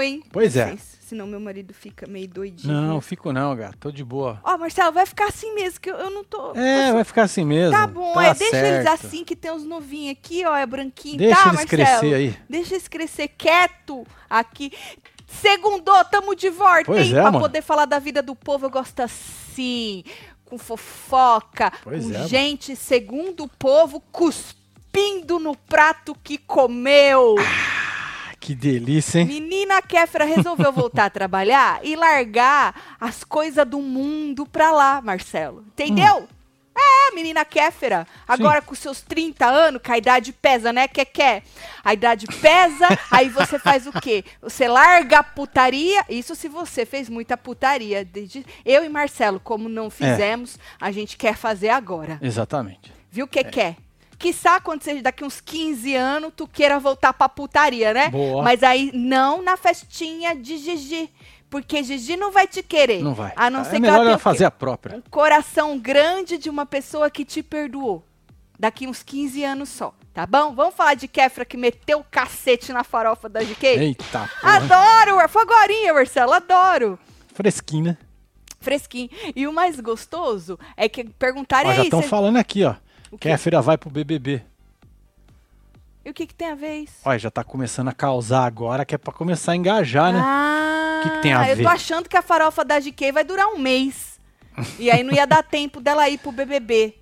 Hein? Pois é. Senão meu marido fica meio doidinho. Não, fico não, gato. Tô de boa. Ó, Marcelo, vai ficar assim mesmo, que eu, eu não tô. É, tô... vai ficar assim mesmo. Tá bom, tá é, deixa certo. eles assim, que tem uns novinhos aqui, ó, é branquinho, Deixa tá, eles Marcelo? crescer aí. Deixa eles crescer quieto aqui. Segundou, tamo de volta, Pois hein? é, pra mano. poder falar da vida do povo, eu gosto assim, com fofoca, Pois com é, mano. gente, segundo o povo, cuspindo no prato que comeu. Ah, que delícia, hein? Menina Kéfera resolveu voltar a trabalhar e largar as coisas do mundo pra lá, Marcelo. Entendeu? É, menina Kéfera. Agora com seus 30 anos, que a idade pesa, né? Quer? A idade pesa, aí você faz o quê? Você larga a putaria. Isso se você fez muita putaria. Eu e Marcelo, como não fizemos, a gente quer fazer agora. Exatamente. Viu o que quer? Quiçá quando seja daqui uns 15 anos, tu queira voltar pra putaria, né? Boa. Mas aí não na festinha de Gigi. Porque Gigi não vai te querer. Não vai. A não é ser que melhor ela tenha ela fazer a própria. um coração grande de uma pessoa que te perdoou. Daqui uns 15 anos só, tá bom? Vamos falar de Kefra que meteu o cacete na farofa da GK? Eita, porra. Adoro! Foi agorinha, Marcelo, adoro! Fresquinho, né? Fresquinho. E o mais gostoso é que perguntaram Ó, já aí, estão cê- falando aqui, ó. O quê? Kéfera vai pro BBB. e o que, que tem a ver isso? Olha, já tá começando a causar agora, que é pra começar a engajar, né? Ah, Que que tem a eu ver? tô achando que a farofa da GK vai durar um mês. e aí não ia dar tempo dela ir pro BBB.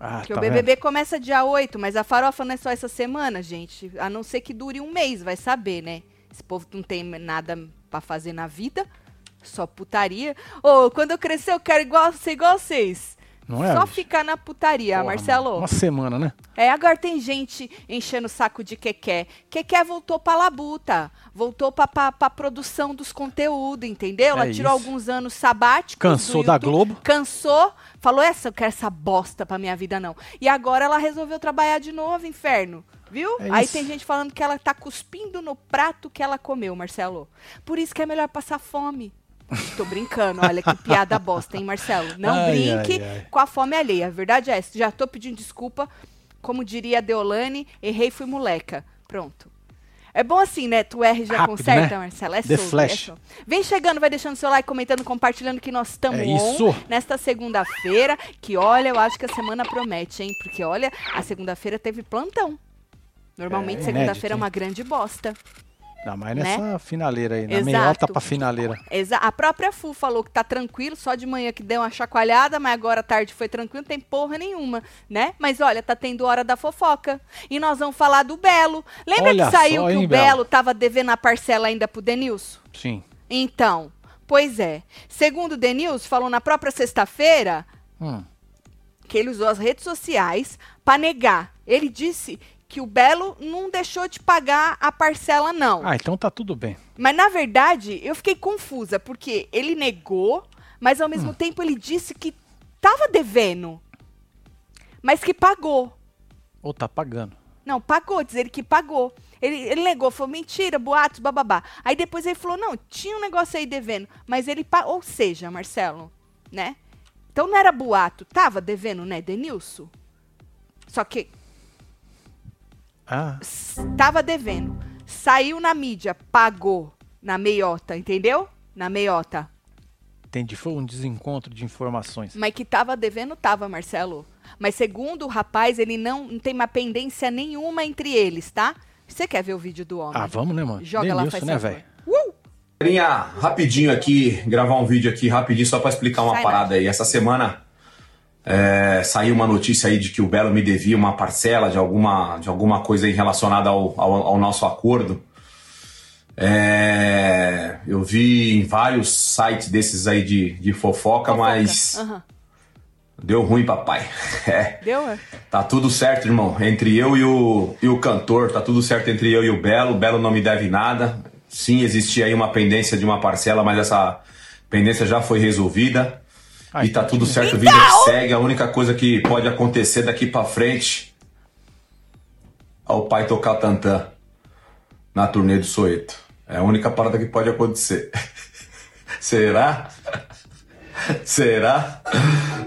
Ah, Porque tá o BBB começa dia 8, mas a farofa não é só essa semana, gente. A não ser que dure um mês, vai saber, né? Esse povo não tem nada pra fazer na vida. Só putaria. Ô, quando eu crescer, eu quero igual, ser igual vocês. Não é, Só bicho? ficar na putaria, Porra, Marcelo. mano, Uma semana, né? É, agora tem gente enchendo o saco de Keké. Keké voltou pra labuta. Voltou pra, pra, pra produção dos conteúdos, entendeu? Ela É tirou isso. alguns anos sabáticos. Cansou da Globo. Cansou. Falou, essa, eu quero essa bosta pra minha vida, não. E agora ela resolveu trabalhar de novo, inferno. Viu? É Aí tem gente falando que ela tá cuspindo no prato que ela comeu, Marcelo. Por isso que é melhor passar fome. Tô brincando, olha que piada bosta, hein, Marcelo? Não Ai, brinque ai, ai. com a fome alheia. A verdade é essa. Já tô pedindo desculpa. Como diria a Deolane, errei, fui moleca. Pronto. É bom assim, né? Tu erra e já Rápido, conserta, né? Marcelo. É The solto, Flash. é solto. Vem chegando, vai deixando seu like, comentando, compartilhando que nós estamos É on nesta segunda-feira. Que olha, eu acho que a semana promete, hein? Porque olha, a segunda-feira teve plantão. Normalmente, É, segunda-feira é uma grande bosta. Ainda mais Né? nessa finaleira aí, na Exato. meiota pra finaleira. Exa a própria Fu falou que tá tranquilo, só de manhã que deu uma chacoalhada, mas agora à tarde foi tranquilo, não tem porra nenhuma, né? Mas olha, tá tendo hora da fofoca. E nós vamos falar do Belo. Lembra Olha que saiu só, que hein, o Belo Belo? tava devendo a parcela ainda pro Denilson? Sim. Então, pois é. Segundo o Denilson, falou na própria sexta-feira Hum. que ele usou as redes sociais para negar. Ele disse que o Belo não deixou de pagar a parcela, não. Ah, então tá tudo bem. Mas na verdade, eu fiquei confusa, porque ele negou, mas ao Hum. mesmo tempo ele disse que tava devendo. Mas que pagou. Ou tá pagando. Não, pagou, diz ele que pagou. Ele, ele negou, falou mentira, boatos, bababá. Aí depois ele falou: não, tinha um negócio aí devendo, mas ele pagou. Ou seja, Marcelo, né? Então não era boato, tava devendo, né, Denilson? Só que Ah, s- tava devendo. Saiu na mídia, pagou na meiota, entendeu? Na meiota. entendi. Foi um desencontro de informações. Mas que tava devendo, tava, Marcelo. Mas segundo o rapaz, ele não, não tem uma pendência nenhuma entre eles, tá? Você quer ver o vídeo do homem? Ah, vamos, né, mano? Joga lá, faz né, velho? Uh! Galerinha, rapidinho aqui, gravar um vídeo aqui rapidinho só pra explicar uma Sai parada aí. Essa semana é, saiu uma notícia aí de que o Belo me devia uma parcela de alguma, de alguma coisa aí relacionada ao, ao, ao nosso acordo. É, eu vi em vários sites desses aí de, de fofoca, Fofoca. mas Aham. deu ruim, papai. É. Deu? é? Tá tudo certo, irmão. Entre eu e o, e o cantor, tá tudo certo entre eu e o Belo. O Belo não me deve nada. Sim, existia aí uma pendência de uma parcela, mas essa pendência já foi resolvida. Ai, e tá tudo certo, Então! vida que segue. A única coisa que pode acontecer daqui pra frente é o pai tocar tantã na turnê do Soeto. É a única parada que pode acontecer. Será? Será?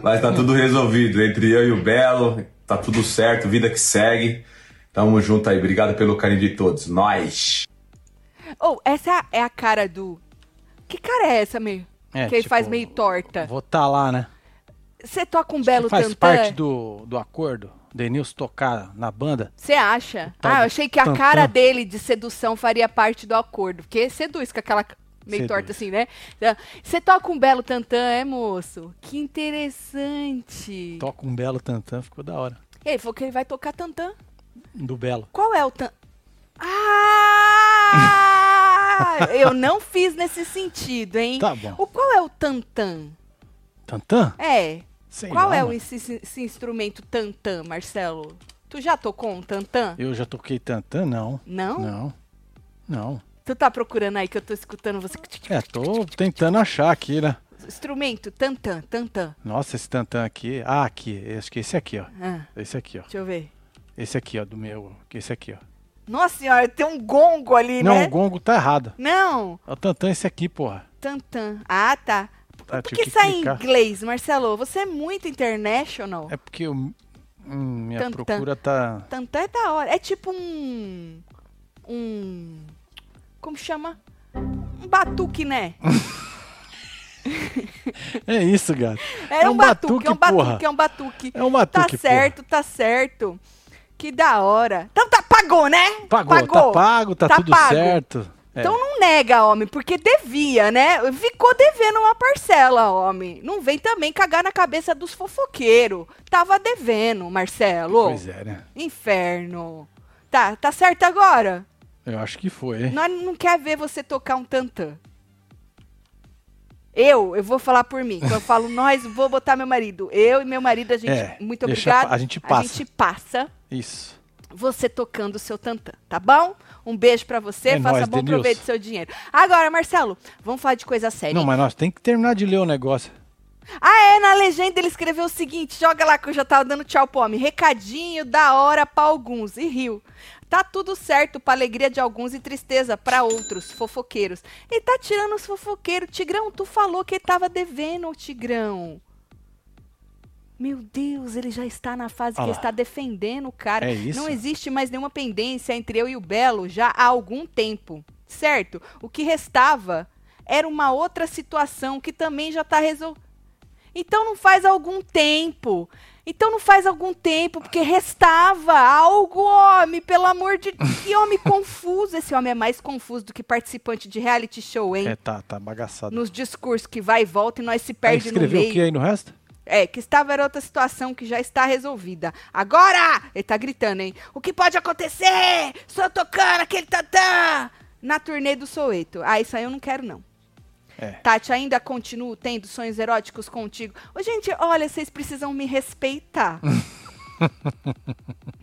Mas tá tudo resolvido. Entre eu e o Belo, tá tudo certo, vida que segue. Tamo junto aí. Obrigado pelo carinho de todos. Nós. Ou, essa é a cara do. Que cara é essa, meio? É, que ele tipo, faz meio torta. Vou tá lá, né? Você toca um belo faz tantã? parte do, do acordo, Denilson tocar na banda. Você acha? Ah, eu achei que a tantã. cara dele de sedução faria parte do acordo. Porque seduz com aquela meio Seduz. torta assim, né? Você toca um belo tantã, é, moço? Que interessante. Toca um belo tantã, ficou da hora. Ele falou que ele vai tocar tantã. Do belo. Qual é o tan... Ah! Eu não fiz nesse sentido, hein? Tá bom. O qual é o tantã? Tantã? É. Sei qual lá, é o, esse, esse instrumento tantã, Marcelo? Tu já tocou um tantã? Eu já toquei tantã? Não. Não? Não. Não. Tu tá procurando aí que eu tô escutando você. É, tô tentando achar aqui, né? Instrumento, tantã, tantã. Nossa, esse tantã aqui. Ah, aqui. Acho que esse aqui, ó. Ah, Esse aqui, ó. deixa eu ver. Esse aqui, ó, do meu. Esse aqui, ó. Nossa senhora, tem um gongo ali, Não, né? o gongo tá errado. Não, É o tantã esse aqui, porra. tantã. Ah, tá. Ah, Por que que sai em inglês, Marcelo? Você é muito international. É porque eu- hum, minha Tantã. procura tá. Tantã é da hora. É tipo um. Um. Como chama? Um batuque, né? É isso, gato. É, É um, um batuque, é um batuque, porra. batuque, é um batuque. É um Tá batuque, certo, tá certo. Que da hora. Então tá, pagou, né? porra. Pagou, tá pago, tá, Tá tudo pago. certo. É. Então não nega, homem, porque devia, né? Ficou devendo uma parcela, homem. Não vem também cagar na cabeça dos fofoqueiros. Tava devendo, Marcelo. Pois é, né? Inferno. Tá, tá certo agora? Eu acho que foi, hein? Nós não quer ver você tocar um tantã. Eu, eu vou falar por mim. Quando eu falo nós, vou botar meu marido. Eu e meu marido, a gente, É, muito obrigado. a gente passa. A gente passa Isso. você tocando o seu tantã, tá bom? Um beijo pra você, É faça nóis, bom Denilson. proveito do seu dinheiro. Agora, Marcelo, vamos falar de coisa séria. Não, mas nós tem que terminar de ler o negócio. Ah, é, na legenda ele escreveu o seguinte, joga lá que eu já tava dando tchau pro homem. Recadinho da hora pra alguns, e riu. Tá tudo certo pra alegria de alguns e tristeza pra outros, fofoqueiros. Ele tá tirando os fofoqueiros. Tigrão, tu falou que ele tava devendo, ô Tigrão. Meu Deus, ele já está na fase que Olha ele lá. está defendendo o cara. É isso? Não existe mais nenhuma pendência entre eu e o Belo já há algum tempo, certo? O que restava era uma outra situação que também já está resolvida. Então não faz algum tempo. Então não faz algum tempo, porque restava algo, homem, pelo amor de Que homem confuso. Esse homem é mais confuso do que participante de reality show, hein? É, tá, tá bagaçado. Nos discursos que vai e volta e nós se perde no escreveu meio. o que aí no resto? É, que estava era outra situação que já está resolvida. Agora! Ele tá gritando, hein? O que pode acontecer? Sou tocando aquele tantã! Na turnê do Soweto. Ah, isso aí eu não quero, não. É. Tati, ainda continuo tendo sonhos eróticos contigo. Ô, gente, olha, vocês precisam me respeitar.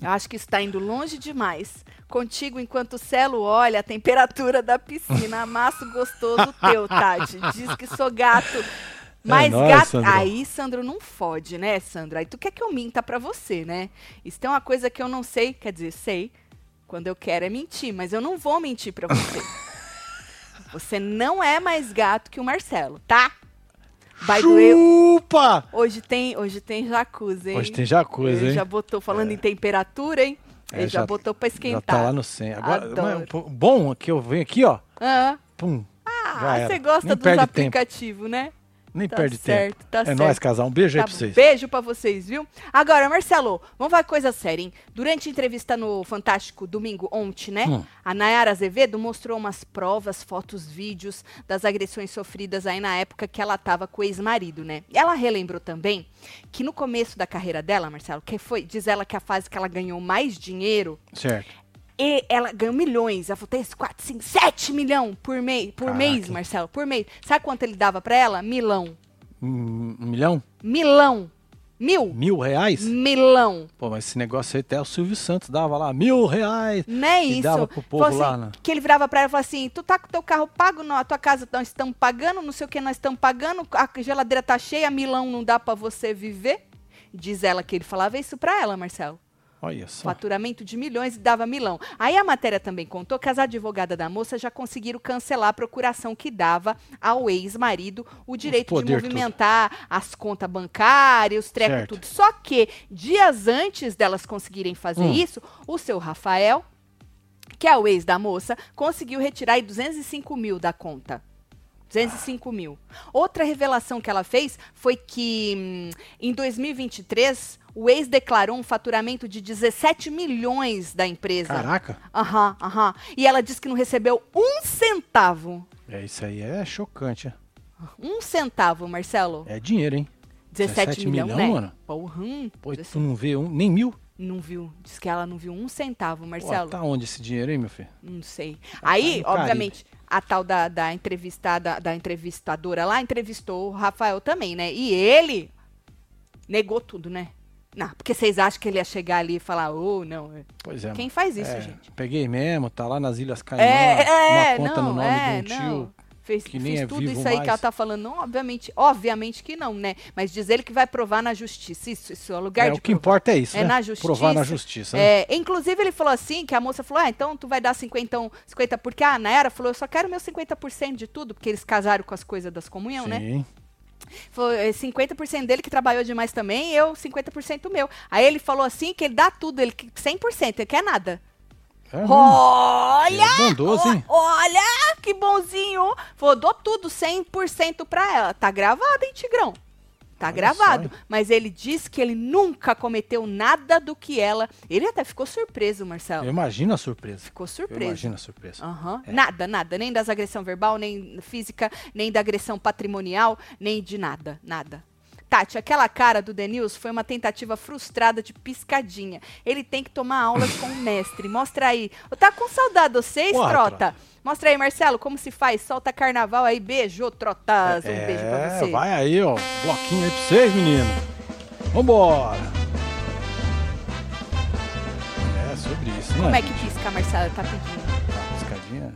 Eu acho que está indo longe demais. Contigo, enquanto o Celo olha a temperatura da piscina. Amasso gostoso teu, Tati. Diz que sou gato. Mas nóis, gato. Aí, Sandro, não fode, né, Sandro? Aí tu quer que eu minta pra você, né? Isso é uma coisa que eu não sei. Quer dizer, sei. Quando eu quero é mentir, mas eu não vou mentir pra você. você não é mais gato que o Marcelo, tá? Way, Chupa! Hoje tem, hoje tem jacuzzi, hein? Hoje tem jacuzzi, Ele hein? já botou, falando em temperatura, hein? Ele É, já, já- botou pra Já esquentar. tá lá no 100. Agora, mas, bom que eu venho aqui, ó. Ah, Pum. já ah você gosta Nem dos aplicativos, né? Nem Tá perde certo, tempo. tá é certo. nóis, casal. Um beijo aí Tá pra bom. vocês. Beijo pra vocês, viu? Agora, Marcelo, vamos falar coisa séria, hein? Durante a entrevista no Fantástico domingo ontem, né? Hum. A Nayara Azevedo mostrou umas provas, fotos, vídeos das agressões sofridas aí na época que ela tava com o ex-marido, né? E ela relembrou também que no começo da carreira dela, Marcelo, que foi, diz ela que a fase que ela ganhou mais dinheiro Certo. E ela ganhou milhões. Ela falou, 3, 4, 5, 7 milhões por, mês, por Caraca. mês, Marcelo, por mês. Sabe quanto ele dava pra ela? Milão. Um, um milhão? Milão. Mil. Mil reais? Milão. Pô, mas esse negócio aí até o Silvio Santos dava lá. Mil reais. Não é isso. dava pro povo Falou lá, assim, né? Que ele virava pra ela e falava assim: tu tá com teu carro pago, não, a tua casa nós estamos pagando, não sei o que nós estamos pagando, a geladeira tá cheia, Milão não dá pra você viver. Diz ela que ele falava isso pra ela, Marcelo. Olha só. Faturamento de milhões e dava milão. Aí a matéria também contou que as advogadas da moça já conseguiram cancelar a procuração que dava ao ex-marido o direito de movimentar as contas bancárias, os trecos, tudo. Só que, dias antes delas conseguirem fazer Hum. isso, o seu Rafael, que é o ex da moça, conseguiu retirar aí 205 mil da conta. 205 mil. Outra revelação que ela fez foi que hum, em 2023 o ex declarou um faturamento de 17 milhões da empresa. Caraca. Aham, aham. E ela disse que não recebeu um centavo. É, isso aí é chocante. é. Um centavo, Marcelo. É dinheiro, hein? 17, 17 milhão, milhão, né? mano? Porra, hum, Pô, 17 tu não vê um, nem mil? Não viu. Diz que ela não viu um centavo, Pô, Marcelo. tá onde esse dinheiro, hein, meu filho? Não sei. Aí, no Caribe. obviamente, a tal da, da entrevistada, da entrevistadora lá entrevistou o Rafael também, né? E ele negou tudo, né? Não, porque vocês acham que ele ia chegar ali e falar, oh, não. é- Pois é. Quem faz isso, É, gente? Peguei mesmo, tá lá nas Ilhas Caimã, É, é, uma conta não, no nome é, de um não. tio. Fez, que nem fez é tudo isso aí que mais. ela tá falando. Não, obviamente, obviamente que não, né? Mas diz ele que vai provar na justiça. Isso, isso é o lugar É, de o que provar. importa é isso, É né? na justiça. Provar na justiça. né? É, inclusive, ele falou assim, que a moça falou, ah, então tu vai dar 50, 50 porque a Nayara falou, eu só quero meu 50% de tudo, porque eles casaram com as coisas das comunhão, né? Sim. É 50% dele que trabalhou demais também, eu 50% meu. Aí ele falou assim, que ele dá tudo, ele que- 100%, ele quer nada. É mesmo. Olha! É bondoso, hein? Olha, que bonzinho! Falou, dou tudo 100% pra ela. Tá gravado, hein, Tigrão? Tá Olha gravado. só? Mas ele disse que ele nunca cometeu nada do que ela. Ele até ficou surpreso, Marcelo. Eu imagino a surpresa. Ficou Eu surpreso. imagino a surpresa. Aham. É. Nada, nada. Nem das agressão verbal, nem física, nem da agressão patrimonial, nem de nada. Nada. Tati, aquela cara do Denils foi uma tentativa frustrada de piscadinha. Ele tem que tomar aulas com o mestre. Mostra aí. Tá com saudade de vocês, Porra, Trota? Trota. Mostra aí, Marcelo, como se faz. Solta carnaval aí. Beijo, Trotas. Um é, beijo pra você. vai aí, ó. Bloquinho aí pra vocês, menino. Vambora. É sobre isso, né? Como é que pisca, Marcelo? Tá pedindo. A piscadinha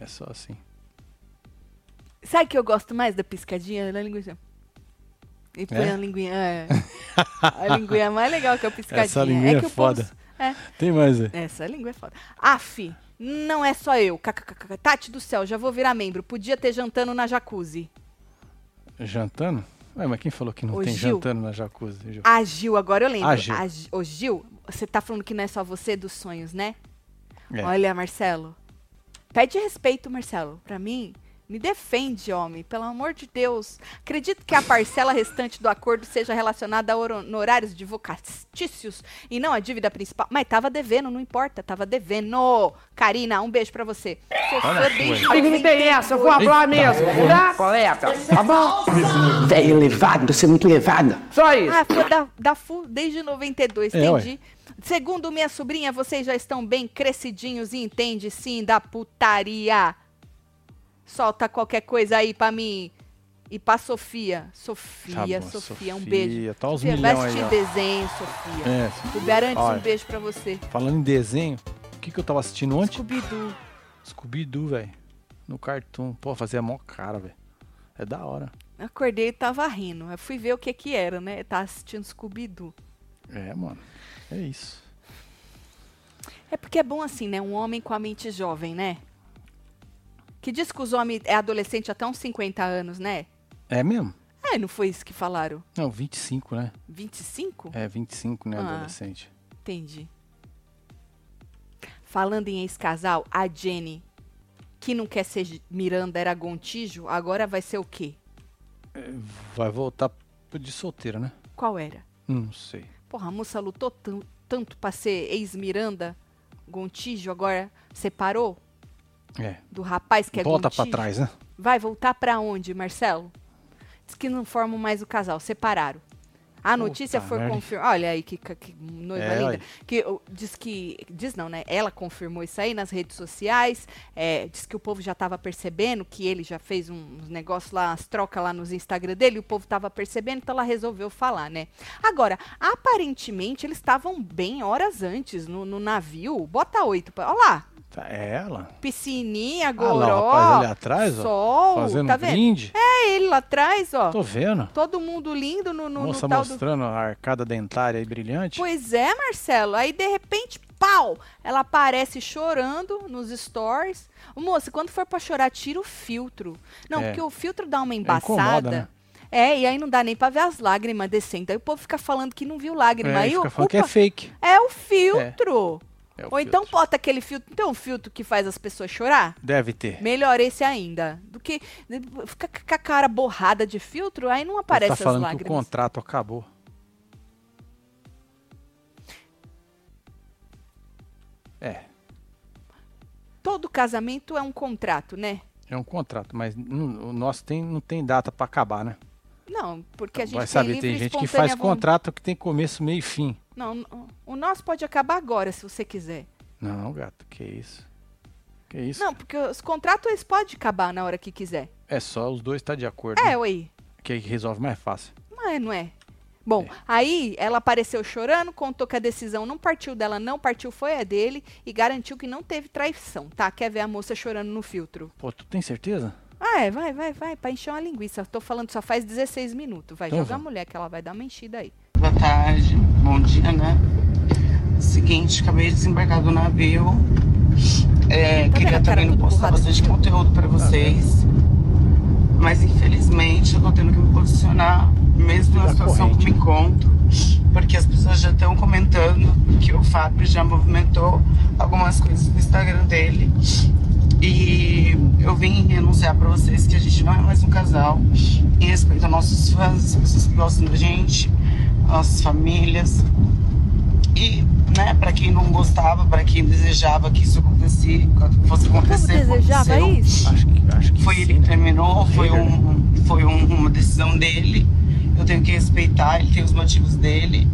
é só assim. Sabe que eu gosto mais da piscadinha? Da linguiça. E põe É? a linguinha. É. a linguinha é mais legal que a piscadinha. Essa linguinha é que o povo- foda. É, Tem mais aí. essa língua é foda. Aff, não é só eu. KKKK. Tati do céu, já vou virar membro. Podia ter jantando na jacuzzi. Jantando? Ué, mas quem falou que não Ô, tem Gil. jantando na jacuzzi, Gil? A Gil, agora eu lembro. A Gil. A Gi- Ô, Gil, você tá falando que não é só você dos sonhos, né? É. Olha, Marcelo. Pede respeito, Marcelo. Pra mim, me defende, homem. Pelo amor de Deus. Acredito que a parcela restante do acordo seja relacionada a honorários advocatícios e não a dívida principal. Mas tava devendo, não importa. Tava devendo. Karina, um beijo pra você. Sou fã desde que, tem essa? Eu vou falar mesmo. Tá? Coleta. Tá bom? Velho elevado, você é muito elevada. Só isso. Ah, fã da, da FU desde 92, É, ué. entendi. Segundo minha sobrinha, vocês já estão bem crescidinhos e entende sim da putaria. Solta qualquer coisa aí pra mim. E pra Sofia. Sofia, Tá bom, Sofia, um Sofia, beijo. tá uns Sofia, vai aí, assistir ó. desenho, Sofia. É, O Berantes, Olha. um beijo pra você. falando em desenho, o que, que eu tava assistindo ontem? Scooby-Doo. Scooby-Doo, velho. No Cartoon. Pô, fazia mó cara, velho. É da hora. Eu acordei e tava rindo. Eu fui ver o que que era, né? Eu tava assistindo Scooby-Doo. É, mano. É isso. É porque é bom assim, né? Um homem com a mente jovem, né? Que diz que os homens é adolescente até uns 50 anos, né? É mesmo? É, não foi isso que falaram? Não, 25, né? 25? É, 25, né, Ah. adolescente. Entendi. Falando em ex-casal, a Jenny, que não quer ser Miranda, era Gontijo, agora vai ser o quê? Vai voltar de solteiro, né? Qual era? Não sei. Porra, a moça lutou tan- tanto pra ser ex-Miranda, Gontijo, agora separou É. do rapaz que é Volta pra Gontijo? trás, né? Vai voltar pra onde, Marcelo? Diz que não formam mais o casal, separaram. A notícia Puta foi confirmada. Olha aí que, que- noiva É, linda. olha. Que diz que. Diz não, né? Ela confirmou isso aí nas redes sociais. é, diz que o povo já estava percebendo que ele já fez uns negócios lá, umas trocas lá nos Instagram dele, e o povo estava percebendo, então ela resolveu falar, né? Agora, aparentemente, eles estavam bem horas antes no, no navio. Bota oito. Olha lá. Tá, é ela. Piscininha, Ah lá, o goró. rapaz ali atrás, ó. sol, Fazendo tá vendo? brinde. É ele lá atrás, ó. Tô vendo. Todo mundo lindo no, no, no Moça do... mostrando a arcada dentária aí brilhante. Pois é, Marcelo. Aí, de repente, pau! Ela aparece chorando nos stories. Moça, quando for pra chorar, tira o filtro. Não, É. porque o filtro dá uma incomoda, embaçada. né? É, e aí não dá nem pra ver as lágrimas descendo. Aí o povo fica falando que não viu lágrima. É, aí fica o falando que é fake. é o filtro. É o Ou então filtro. bota aquele filtro. Tem um filtro que faz as pessoas chorar? Deve ter. Melhor esse ainda. Do que ficar com a cara borrada de filtro, aí não aparece tá as falando que o lágrimas. contrato acabou. É, Todo casamento é um contrato, né? é um contrato, mas não- o nosso tem, não tem data pra acabar, né? Não, porque a gente Vai saber, tem gente que faz contrato que tem começo, meio e fim. Não, o nosso pode acabar agora, se você quiser. Não, gato, que isso? Que isso? Não, porque os contratos eles podem acabar na hora que quiser. É só os dois estar de acordo. É, né? ué. Que aí resolve mais fácil. Não é, não é? Bom, É. aí ela apareceu chorando, contou que a decisão não partiu dela, não partiu foi a dele e garantiu que não teve traição, tá? Quer ver a moça chorando no filtro? Pô, tu tem certeza? Ah, é, vai, vai, vai, pra encher uma linguiça. Tô falando só faz 16 minutos. Vai, Então joga a mulher que ela vai dar uma enchida aí. Boa tarde, bom dia, né? Seguinte, acabei de desembarcar do navio. É, Tá queria também tudo postar bastante conteúdo pra vocês. Mas infelizmente eu tô tendo que me posicionar, mesmo na situação que me encontro. Porque as pessoas já estão comentando que o Fábio já movimentou algumas coisas no Instagram dele. E eu vim anunciar pra vocês que a gente não é mais um casal. Em respeito aos nossos fãs, as pessoas que gostam da gente, nossas famílias. E, né, pra quem não gostava, pra quem desejava que isso acontecia, que fosse Como acontecer, desejava aconteceu. isso? Acho que, acho que Foi sim, ele que né? terminou, foi, um, foi um- uma decisão dele. Eu tenho que respeitar, ele tem os motivos dele.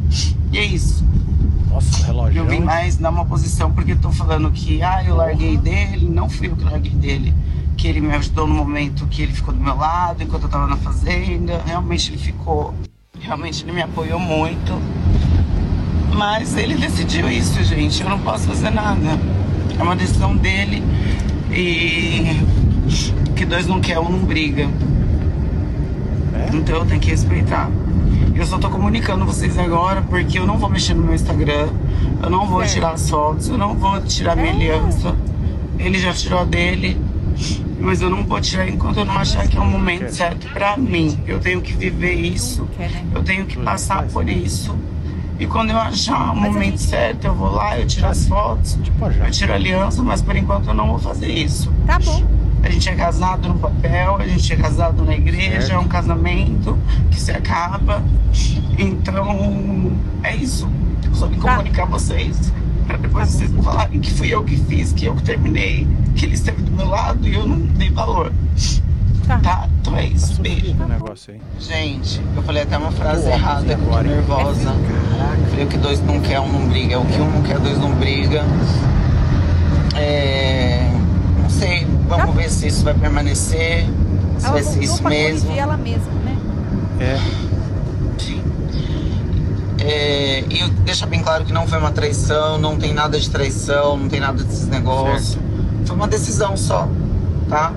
E é isso. Nossa, relógio. Eu vim mais dar uma posição porque eu tô falando que, ah, eu larguei dele. Não fui eu que larguei dele. Que ele me ajudou no momento que ele ficou do meu lado, enquanto eu tava na fazenda. Realmente ele ficou. Realmente ele me apoiou muito. Mas ele decidiu isso, gente. Eu não posso fazer nada. É uma decisão dele. E que dois não quer, um não briga. É? Então eu tenho que respeitar. Eu só tô comunicando vocês agora porque eu não vou mexer no meu Instagram, eu não vou Certo. tirar as fotos, eu não vou tirar minha É. aliança. Ele já tirou a dele, mas eu não vou tirar enquanto eu não achar que é o momento certo pra mim. Eu tenho que viver isso, né? eu tenho que passar por isso. E quando eu achar o momento gente- certo, eu vou lá, eu tiro as fotos, eu tiro a aliança, mas por enquanto eu não vou fazer isso. Tá bom. A gente é casado no papel, a gente é casado na igreja, é um casamento que se acaba. Então, é isso. Eu só vim Tá. comunicar vocês. Pra depois vocês não falarem que fui eu que fiz, que eu que terminei, que ele esteve do meu lado e eu não dei valor. Tá. Tá? Então é isso. Beijo. Sofrido o negócio aí. Gente, eu falei até uma frase Pô, errada, que eu tô agora, nervosa. Falei o que dois não quer, um não briga. O que um não quer, dois não briga. É. Não sei, vamos Tá. ver se isso vai permanecer. Se Ela vai ser isso mesmo. ela mesma, né? É, Sim. É, e eu deixar bem claro que não foi uma traição, não tem nada de traição, não tem nada desses negócios. Foi uma decisão só, tá?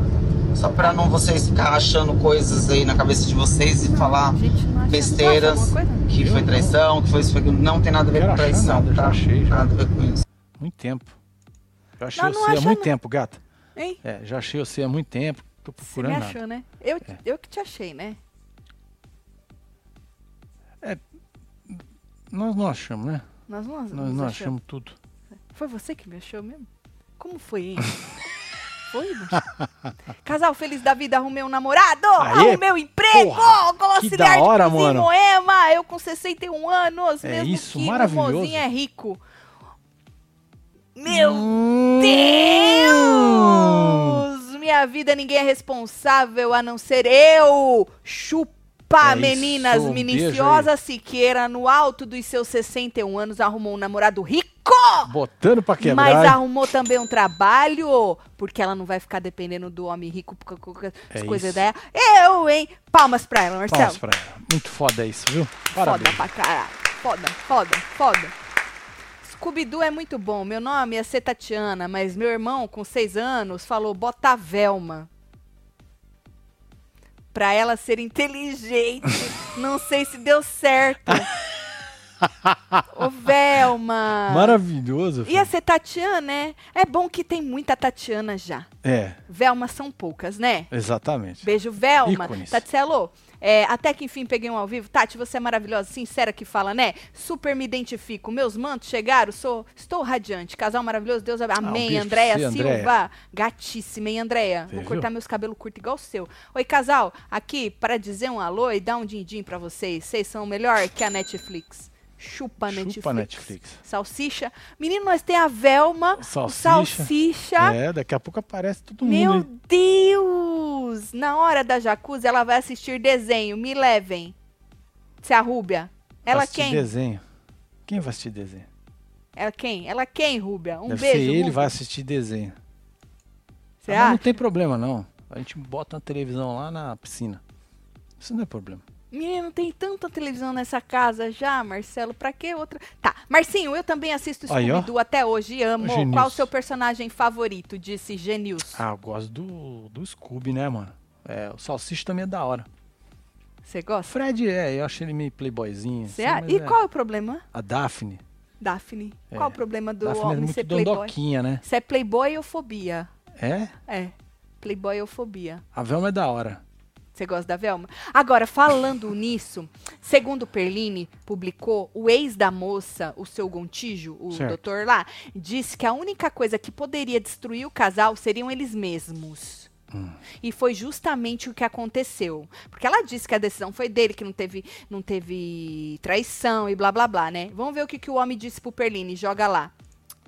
Só pra não vocês ficar achando coisas aí na cabeça de vocês e falar não acha- besteiras coisa? que Eu foi não. traição, que foi isso. Não tem nada a ver com traição, nada, já tá? achei, já. Nada a ver com isso. muito tempo. Eu achei Não, você há muito não. tempo, gata. Hein? É, já achei você há muito tempo. Tô Você me procurando nada. achou, né? Eu, É. eu que te achei, né? Nós não achamos, né? Nós não, Nós nos não achamos. achamos tudo. Foi você que me achou mesmo? Como foi, foi? Casal feliz da vida, arrumei um namorado! Aê, arrumei um emprego! porra, da hora, de em mano. Moema! Eu com 61 anos, É mesmo isso, que maravilhoso. o mozinho é rico. Meu Hum. Deus! Minha vida ninguém é responsável a não ser eu! Chupa, É isso, meninas! um Miniciosa Siqueira, no alto dos seus 61 anos, arrumou um namorado rico! Botando pra quebrar. Mas arrumou também um trabalho, porque ela não vai ficar dependendo do homem rico por as É coisas isso. dela. Eu, hein? Palmas pra ela, Marcelo. Palmas pra ela. Muito foda isso, viu? Foda Parabéns. pra caralho. Foda, foda, foda. Scooby-Doo é muito bom. Meu nome ia ser Tatiana, mas meu irmão, com seis anos, falou bota Velma. Pra ela ser inteligente. Não sei se deu certo. Ô, Velma. Maravilhoso. Ia filho. ser Tatiana, né? É bom que tem muita Tatiana já. É, Velma são poucas, né? exatamente. Beijo, Velma. Ícones. Tatselo, é, até que enfim peguei um ao vivo. Tati, você é maravilhosa, sincera que fala, né? Super me identifico. Meus mantos chegaram, sou, estou radiante. Casal maravilhoso, Deus abençoe. Ah, um Amém, beijo pra Andréia Silva. Andréia. Gatíssima, hein, Andréia? Vou cortar meus cabelos curtos igual o seu. Oi, casal, aqui para dizer um alô e dar um din-din pra vocês. Vocês são melhor que a Netflix. Chupa, Netflix. Chupa Netflix. Salsicha. Menino, nós tem a Velma, Salsicha. Salsicha. É, daqui a pouco aparece todo Meu mundo. Deus! Na hora da jacuzzi, ela vai assistir desenho. Me levem. Se a Rúbia. Ela Assistir quem? desenho. Quem vai assistir desenho? Ela quem? Ela quem, Rúbia? Um Deve beijo. ser ele Rúbia. vai assistir desenho. Você Ah, não tem problema, não. A gente bota uma televisão lá na piscina. Isso não é problema. Menino, tem tanta televisão nessa casa já, Marcelo. Pra que outra? Tá. Marcinho, eu também assisto. Scooby-Doo até hoje e amo. Genilson. Qual o seu personagem favorito? Disse Genilson. Ah, eu gosto do, do Scooby, né, mano? É, o Salsicha também é da hora. Você gosta? Fred é, eu acho ele meio playboyzinho. Você assim, a- mas E é. qual é o problema? A Daphne. Daphne. É. Qual o problema do Daphne é homem muito ser playboy? né? Isso é playboy ou fobia? É? É. Playboy ou fobia? A Velma é da hora. Você gosta da Velma? Agora, falando nisso, segundo o Perline publicou, o ex da moça, o seu Gontijo, o Certo. doutor lá, disse que a única coisa que poderia destruir o casal seriam eles mesmos. Hum. E foi justamente o que aconteceu. Porque ela disse que a decisão foi dele, que não teve, não teve traição e blá blá blá, né? Vamos ver o que, que o homem disse pro Perline. Joga lá.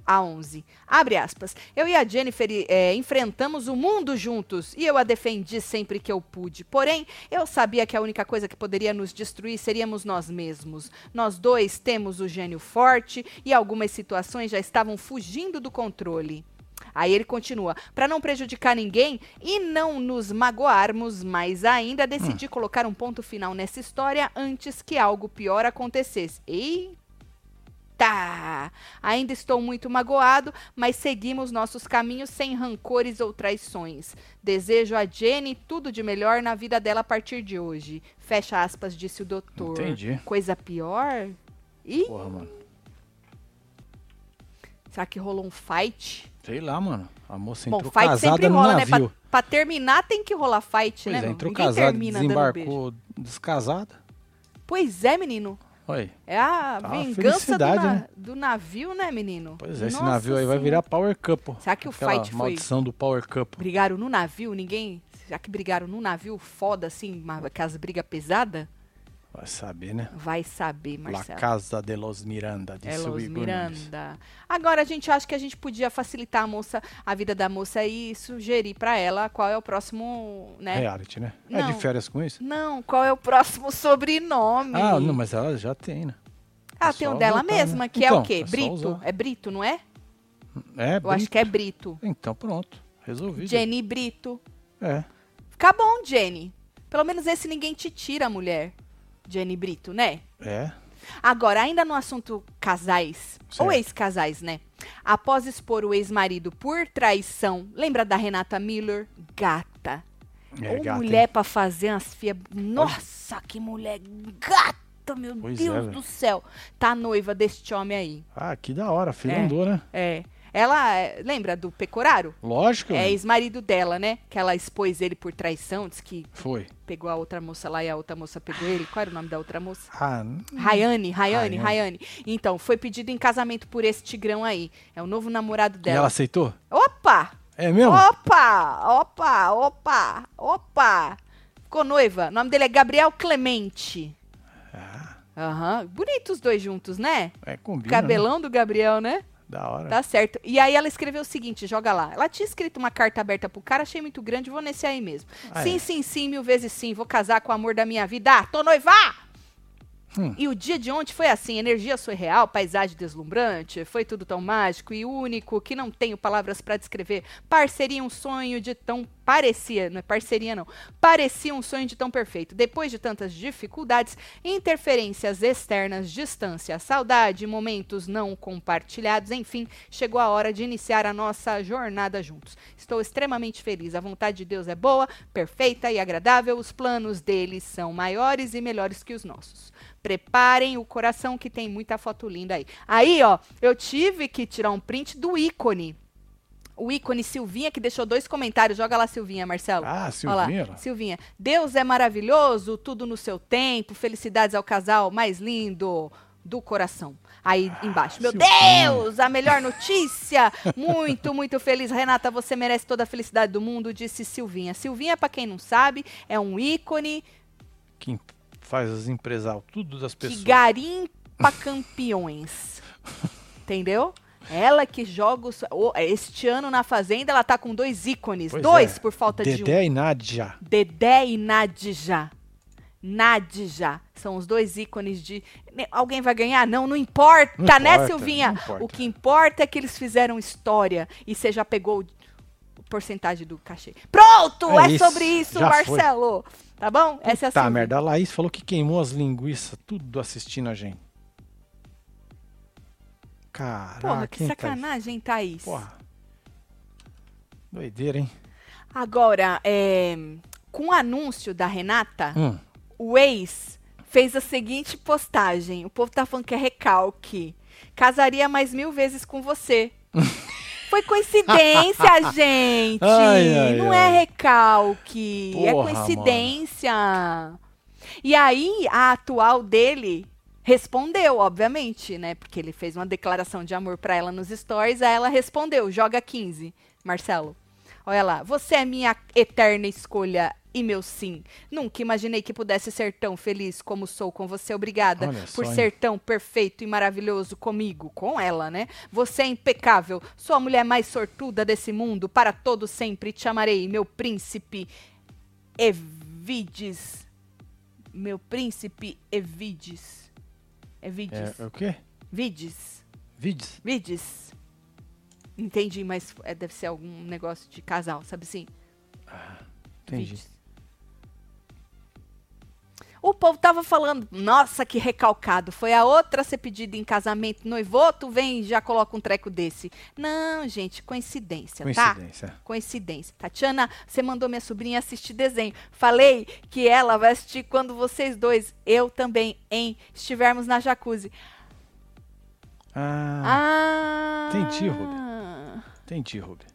A 11. Abre aspas. Eu e a Jennifer eh, enfrentamos o mundo juntos e eu a defendi sempre que eu pude. Porém, eu sabia que a única coisa que poderia nos destruir seríamos nós mesmos. Nós dois temos o gênio forte e algumas situações já estavam fugindo do controle. Aí ele continua: para não prejudicar ninguém e não nos magoarmos mais ainda, decidi colocar um ponto final nessa história antes que algo pior acontecesse. Eita! Ainda estou muito magoado, mas seguimos nossos caminhos sem rancores ou traições. Desejo a Jenny tudo de melhor na vida dela a partir de hoje. Fecha aspas, disse o doutor. Entendi. Coisa pior? Ih, Porra, mano. será que rolou um fight? Sei lá, mano. A moça Bom, entrou fight casada sempre no rola, né? navio. Pra, pra terminar tem que rolar fight, Pois né? é, entrou Ninguém casada, desembarcou descasada. Pois é, menino. Olha, É a Tá vingança do, na- né? do navio, né, menino? pois é, esse Nossa navio aí vai virar Power Couple. Será que o fight foi- maldição do Power Couple. Brigaram no navio? Ninguém. Já que brigaram no navio foda, assim, uma- aquelas brigas pesadas? Vai saber, né? Vai saber, La Marcelo. Casa de los Miranda, É disse o Los. Miranda. Agora a gente acha que a gente podia facilitar a moça, a vida da moça e sugerir pra ela qual é o próximo, né? Reality, né? É Não. de férias com isso? Não, qual é o próximo sobrenome? Ah, não, mas ela já tem, né? Ah, É tem o dela botar, mesma, né? que é Então, o quê? é Brito? usar. É Brito, não é? É, Eu acho que é Brito. Então pronto, resolvido. Jenny Brito. É. Fica bom, Jenny. Pelo menos esse ninguém te tira, mulher. Jenny Brito, né? É. Agora, ainda no assunto casais, Certo. ou ex-casais, né? Após expor o ex-marido por traição, lembra da Renata Miller? Gata. É, Ou gata, mulher hein? pra fazer umas fias. Nossa, que mulher gata, meu Pois é, Deus velho. do céu. Tá noiva deste homem aí. Ah, que da hora, filho É. andou, né? É. Ela, é, lembra do Pecoraro? Lógico. É ex-marido dela, né? Que ela expôs ele por traição, disse que Foi. pegou a outra moça lá e a outra moça pegou ele. Qual era o nome da outra moça? Ah, n- Rayane, Rayane, Rayane. Então, foi pedido em casamento por esse tigrão aí. É o novo namorado e dela. ela aceitou? Opa! É mesmo? Opa! Opa! Opa! Opa! Ficou noiva. O nome dele é Gabriel Clemente. Ah, Aham. Bonito os dois juntos, né? é combina. né? Cabelão do Gabriel, né? Da hora. Tá certo. E aí ela escreveu o seguinte, joga lá. Ela tinha escrito uma carta aberta pro cara, achei muito grande, vou nesse aí mesmo. Ah, sim, é? sim, sim, mil vezes sim. Vou casar com o amor da minha vida. Ah, tô noiva! Hum. E o dia de ontem foi assim, energia surreal, paisagem deslumbrante, foi tudo tão mágico e único que não tenho palavras pra descrever. Parceria um sonho de tão parecia, não é parceria não, parecia um sonho de tão perfeito. Depois de tantas dificuldades, interferências externas, distância, saudade, momentos não compartilhados, enfim, chegou a hora de iniciar a nossa jornada juntos. Estou extremamente feliz. A vontade de Deus é boa, perfeita e agradável. Os planos dele são maiores e melhores que os nossos. Preparem o coração que tem muita foto linda aí. Aí, ó, eu tive que tirar um print do ícone o ícone Silvinha, que deixou dois comentários. Joga lá, Silvinha, Marcelo. Ah, Silvinha. Silvinha. Deus é maravilhoso, tudo no seu tempo. Felicidades ao casal mais lindo do coração. Aí embaixo. Meu. Deus, a melhor notícia. Muito, muito feliz. Renata, você merece toda a felicidade do mundo, disse Silvinha. Silvinha, pra quem não sabe, é um ícone Quem faz as empresas, tudo das que pessoas. garimpa campeões. Entendeu? Ela que joga os- o- este ano na Fazenda, ela tá com dois ícones. Pois dois é. por falta de um. Dedé e Nádia. Dedé e Nadja. Nadja. São os dois ícones de. Ne- Alguém vai ganhar? Não, não importa, Não né, importa, Silvinha? não importa. O que importa é que eles fizeram história e você já pegou o porcentagem do cachê. Pronto! É, É isso, sobre isso, já foi. Marcelo. Tá bom? Essa é a Tá, Silvinha. merda. A Laís falou que queimou as linguiças, tudo assistindo a gente. Caraca, Porra, que hein, Thaís? sacanagem. Porra. Doideira, hein? Agora, é, com o anúncio da Renata, Hum. o ex fez a seguinte postagem. O povo tá falando que é recalque. Casaria mais mil vezes com você. Foi coincidência, gente. Ai, ai, Não ai. é recalque. é Porra, coincidência. E aí, a atual dele respondeu, obviamente, né? Porque ele fez uma declaração de amor pra ela nos stories. Aí ela respondeu: joga 15, Marcelo. Olha lá, você é minha eterna escolha e meu sim. Nunca imaginei que pudesse ser tão feliz como sou com você. Obrigada Olha por só, ser tão perfeito e maravilhoso comigo, com ela, né? Você é impecável. Sou a mulher mais sortuda desse mundo. Para todo sempre te amarei, meu príncipe Evides. Meu príncipe Evides. Evides. É, é o quê? Vides. Vídeos? Vides. Entendi, mas é, deve ser algum negócio de casal, sabe assim? Entendi. Vides. O povo tava falando, nossa, que recalcado. Foi a outra ser pedida em casamento, noivoto, vem e já coloca um treco desse. Não, gente, coincidência, tá? Coincidência. Coincidência. Tatiana, você mandou minha sobrinha assistir desenho. Falei que ela vai assistir quando vocês dois, eu também, hein, estivermos na jacuzzi. Ah, Ah. entendi, Rubi. entendi, Rubi.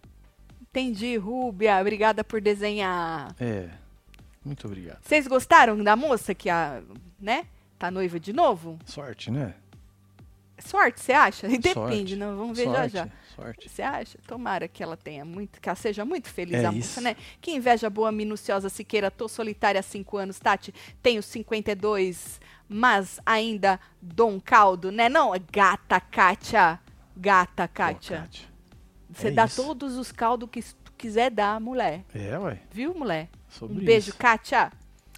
Entendi, Rúbia. Obrigada por desenhar. É. Muito obrigado. Vocês gostaram da moça que a, né? Tá noiva de novo? Sorte, né? Sorte, você acha? Depende, Sorte. não, vamos ver Sorte, já já. Sorte. Você acha? Tomara que ela tenha muito, que ela seja muito feliz, É a moça, isso. né? Que inveja boa, minuciosa, Siqueira. Tô solitária há cinco anos, Tati. Tenho 52, mas ainda dou um caldo, né? Não, gata, Kátia. Gata, Kátia. Você é dá isso. todos os caldos que quiser dar, mulher. É, ué. Viu, mulher? Sobre Um beijo, isso. Kátia.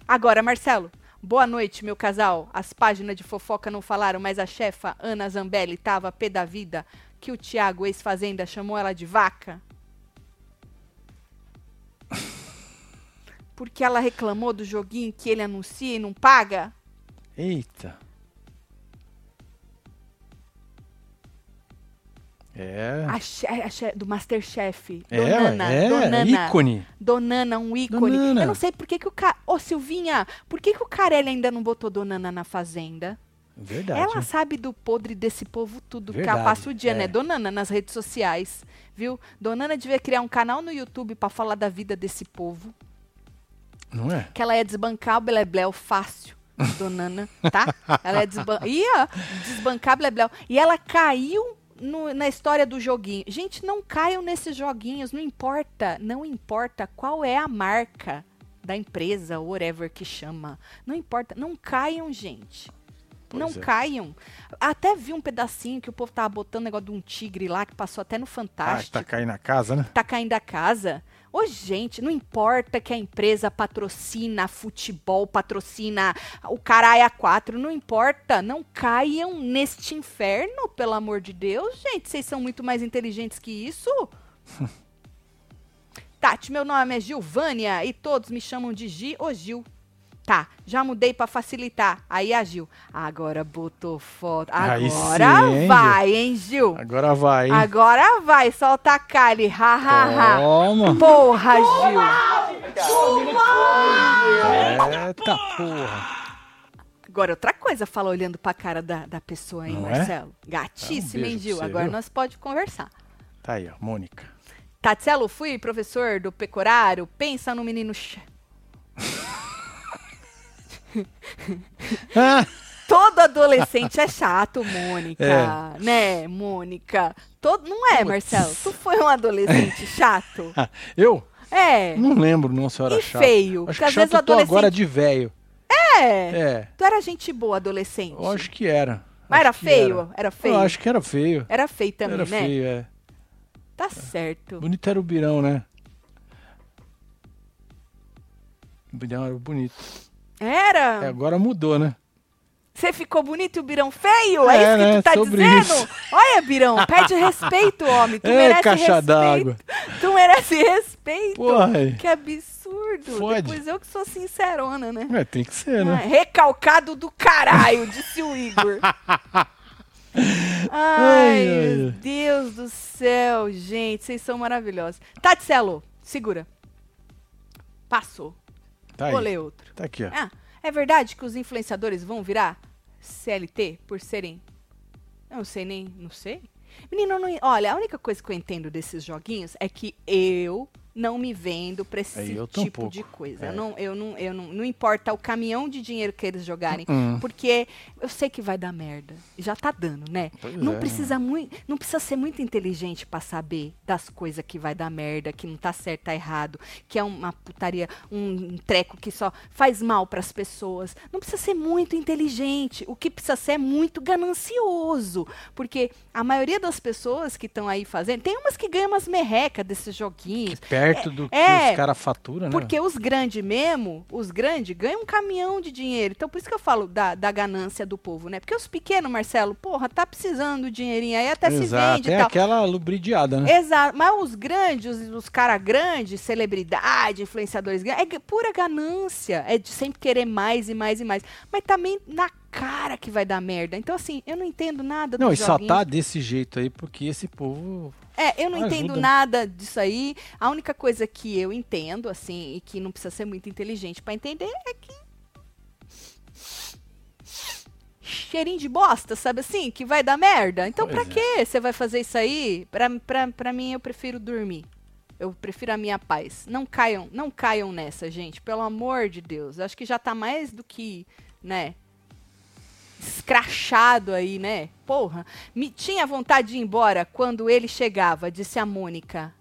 Agora, Marcelo. Boa noite, meu casal. As páginas de fofoca não falaram, mas a chefa Ana Zambelli tava pé da vida que o Tiago, ex-fazenda, chamou ela de vaca. Porque ela reclamou do joguinho que ele anuncia e não paga? Eita. É. A che- a che- do Masterchef. É, Donana, é, Donana. ícone. Donana, um ícone. Donana. Eu não sei por que, que o cara. Ô, Silvinha, por que, que o Carelli ainda não botou Donana na fazenda? Verdade. Ela sabe do podre desse povo tudo, que ela Verdade, passa o dia, é. né? Donana nas redes sociais, viu? Donana devia criar um canal no YouTube pra falar da vida desse povo. Não é? Que ela ia desbancar o Blebleu fácil, Donana, tá? Ela ia, desban ia desbancar Blebleu. E ela caiu no- na história do joguinho. Gente, não caiam nesses joguinhos, não importa, não importa qual é a marca da empresa, whatever que chama. Não importa, não caiam, gente. Pois não é. caiam. Até vi um pedacinho que o povo tava botando negócio de um tigre lá que passou até no Ah, Fantástico tá caindo na casa, né? tá caindo a casa. Ô, gente, não importa que a empresa patrocina futebol, patrocina o caralho a quatro, não importa. Não caiam neste inferno, pelo amor de Deus, gente. Vocês são muito mais inteligentes que isso. Tati, meu nome é Gilvânia e todos me chamam de Gi ou Gil. Tá, já mudei pra facilitar. Aí a Gil. Agora botou foto. Aí Agora sim, hein, vai, hein, Gil? Agora vai, hein? Agora vai, solta a Kali. Ha, ha, ha. Toma. Porra, Gil. Eita porra. Agora, outra coisa, fala olhando pra cara da, da pessoa, hein, Não é? Marcelo? Gatíssima, É um hein, Gil? Agora viu? nós pode conversar. Tá aí, ó, Mônica. Tatselo, fui professor do pecorário. Pensa no menino. Ah, Todo adolescente é chato, Mônica. É. Né, Mônica? Todo... Não é, Marcelo? Tu foi um adolescente chato? eu? É. Não lembro, não, se eu era E chato. feio, Acho que às vezes chato o eu tô agora adolescente- de velho. É. É, Tu era gente boa, adolescente. eu acho que era. Mas era Acho feio? Era. Era feio? Eu acho que era feio. Era feio também, era né? feio, é. Tá certo. Bonito era o Birão, né? O Birão era bonito. Era? É, agora mudou, né? Você ficou bonito e o Birão feio? É, É, isso que né? tu tá Sobre dizendo? isso. Olha, Birão, pede respeito, homem. Tu É, merece caixa d'água. Tu merece respeito. Porra, aí. Que absurdo. Fode. Depois eu que sou sincerona, né? É, tem que ser, Ah, né? recalcado do caralho, disse o Igor. Ai, Ai, ai, meu ai. Deus do céu, gente, vocês são maravilhosos. Tatselo, segura. Passou. Tá Vou aí. ler outro. Tá aqui, ó. Ah, é verdade que os influenciadores vão virar CLT por serem. Eu não sei nem. Não sei. Menino, não, olha, a única coisa que eu entendo desses joguinhos é que eu não me vendo pra esse É, tipo de coisa. É. Eu não, eu não, eu não, não importa o caminhão de dinheiro que eles jogarem, Hum. porque eu sei que vai dar merda. Já tá dando, né? Pois não é, precisa muito, não precisa ser muito inteligente pra saber das coisas que vai dar merda, que não tá certo, tá errado, que é uma putaria, um treco que só faz mal pras pessoas. Não precisa ser muito inteligente. O que precisa ser é muito ganancioso, porque a maioria das pessoas que estão aí fazendo, tem umas que ganham umas merrecas desses joguinhos. Perto do que é, os caras faturam, né? Porque os grandes mesmo, os grandes ganham um caminhão de dinheiro. Então, por isso que eu falo da, da ganância do povo, né? Porque os pequenos, Marcelo, porra, tá precisando do dinheirinho aí, até se Exato, vende é e tal. aquela lubridiada, né? Exato, mas os grandes, os, os caras grandes, celebridade, influenciadores é pura ganância. É de sempre querer mais e mais e mais. Mas também na cara que vai dar merda. Então, assim, eu não entendo nada Não, e só tá desse jeito aí porque esse povo. É, eu não Ajuda. entendo nada disso aí. A única coisa que eu entendo, assim, e que não precisa ser muito inteligente pra entender, é que. Cheirinho de bosta, sabe assim? Que vai dar merda. Então, Pois pra é. que você vai fazer isso aí? Pra, pra, pra mim, eu prefiro dormir. Eu prefiro a minha paz. Não caiam, não caiam nessa, gente. Pelo amor de Deus. Acho que já tá mais do que, né? Escrachado aí, né? Porra. Me tinha vontade de ir embora quando ele chegava, disse a Mônica.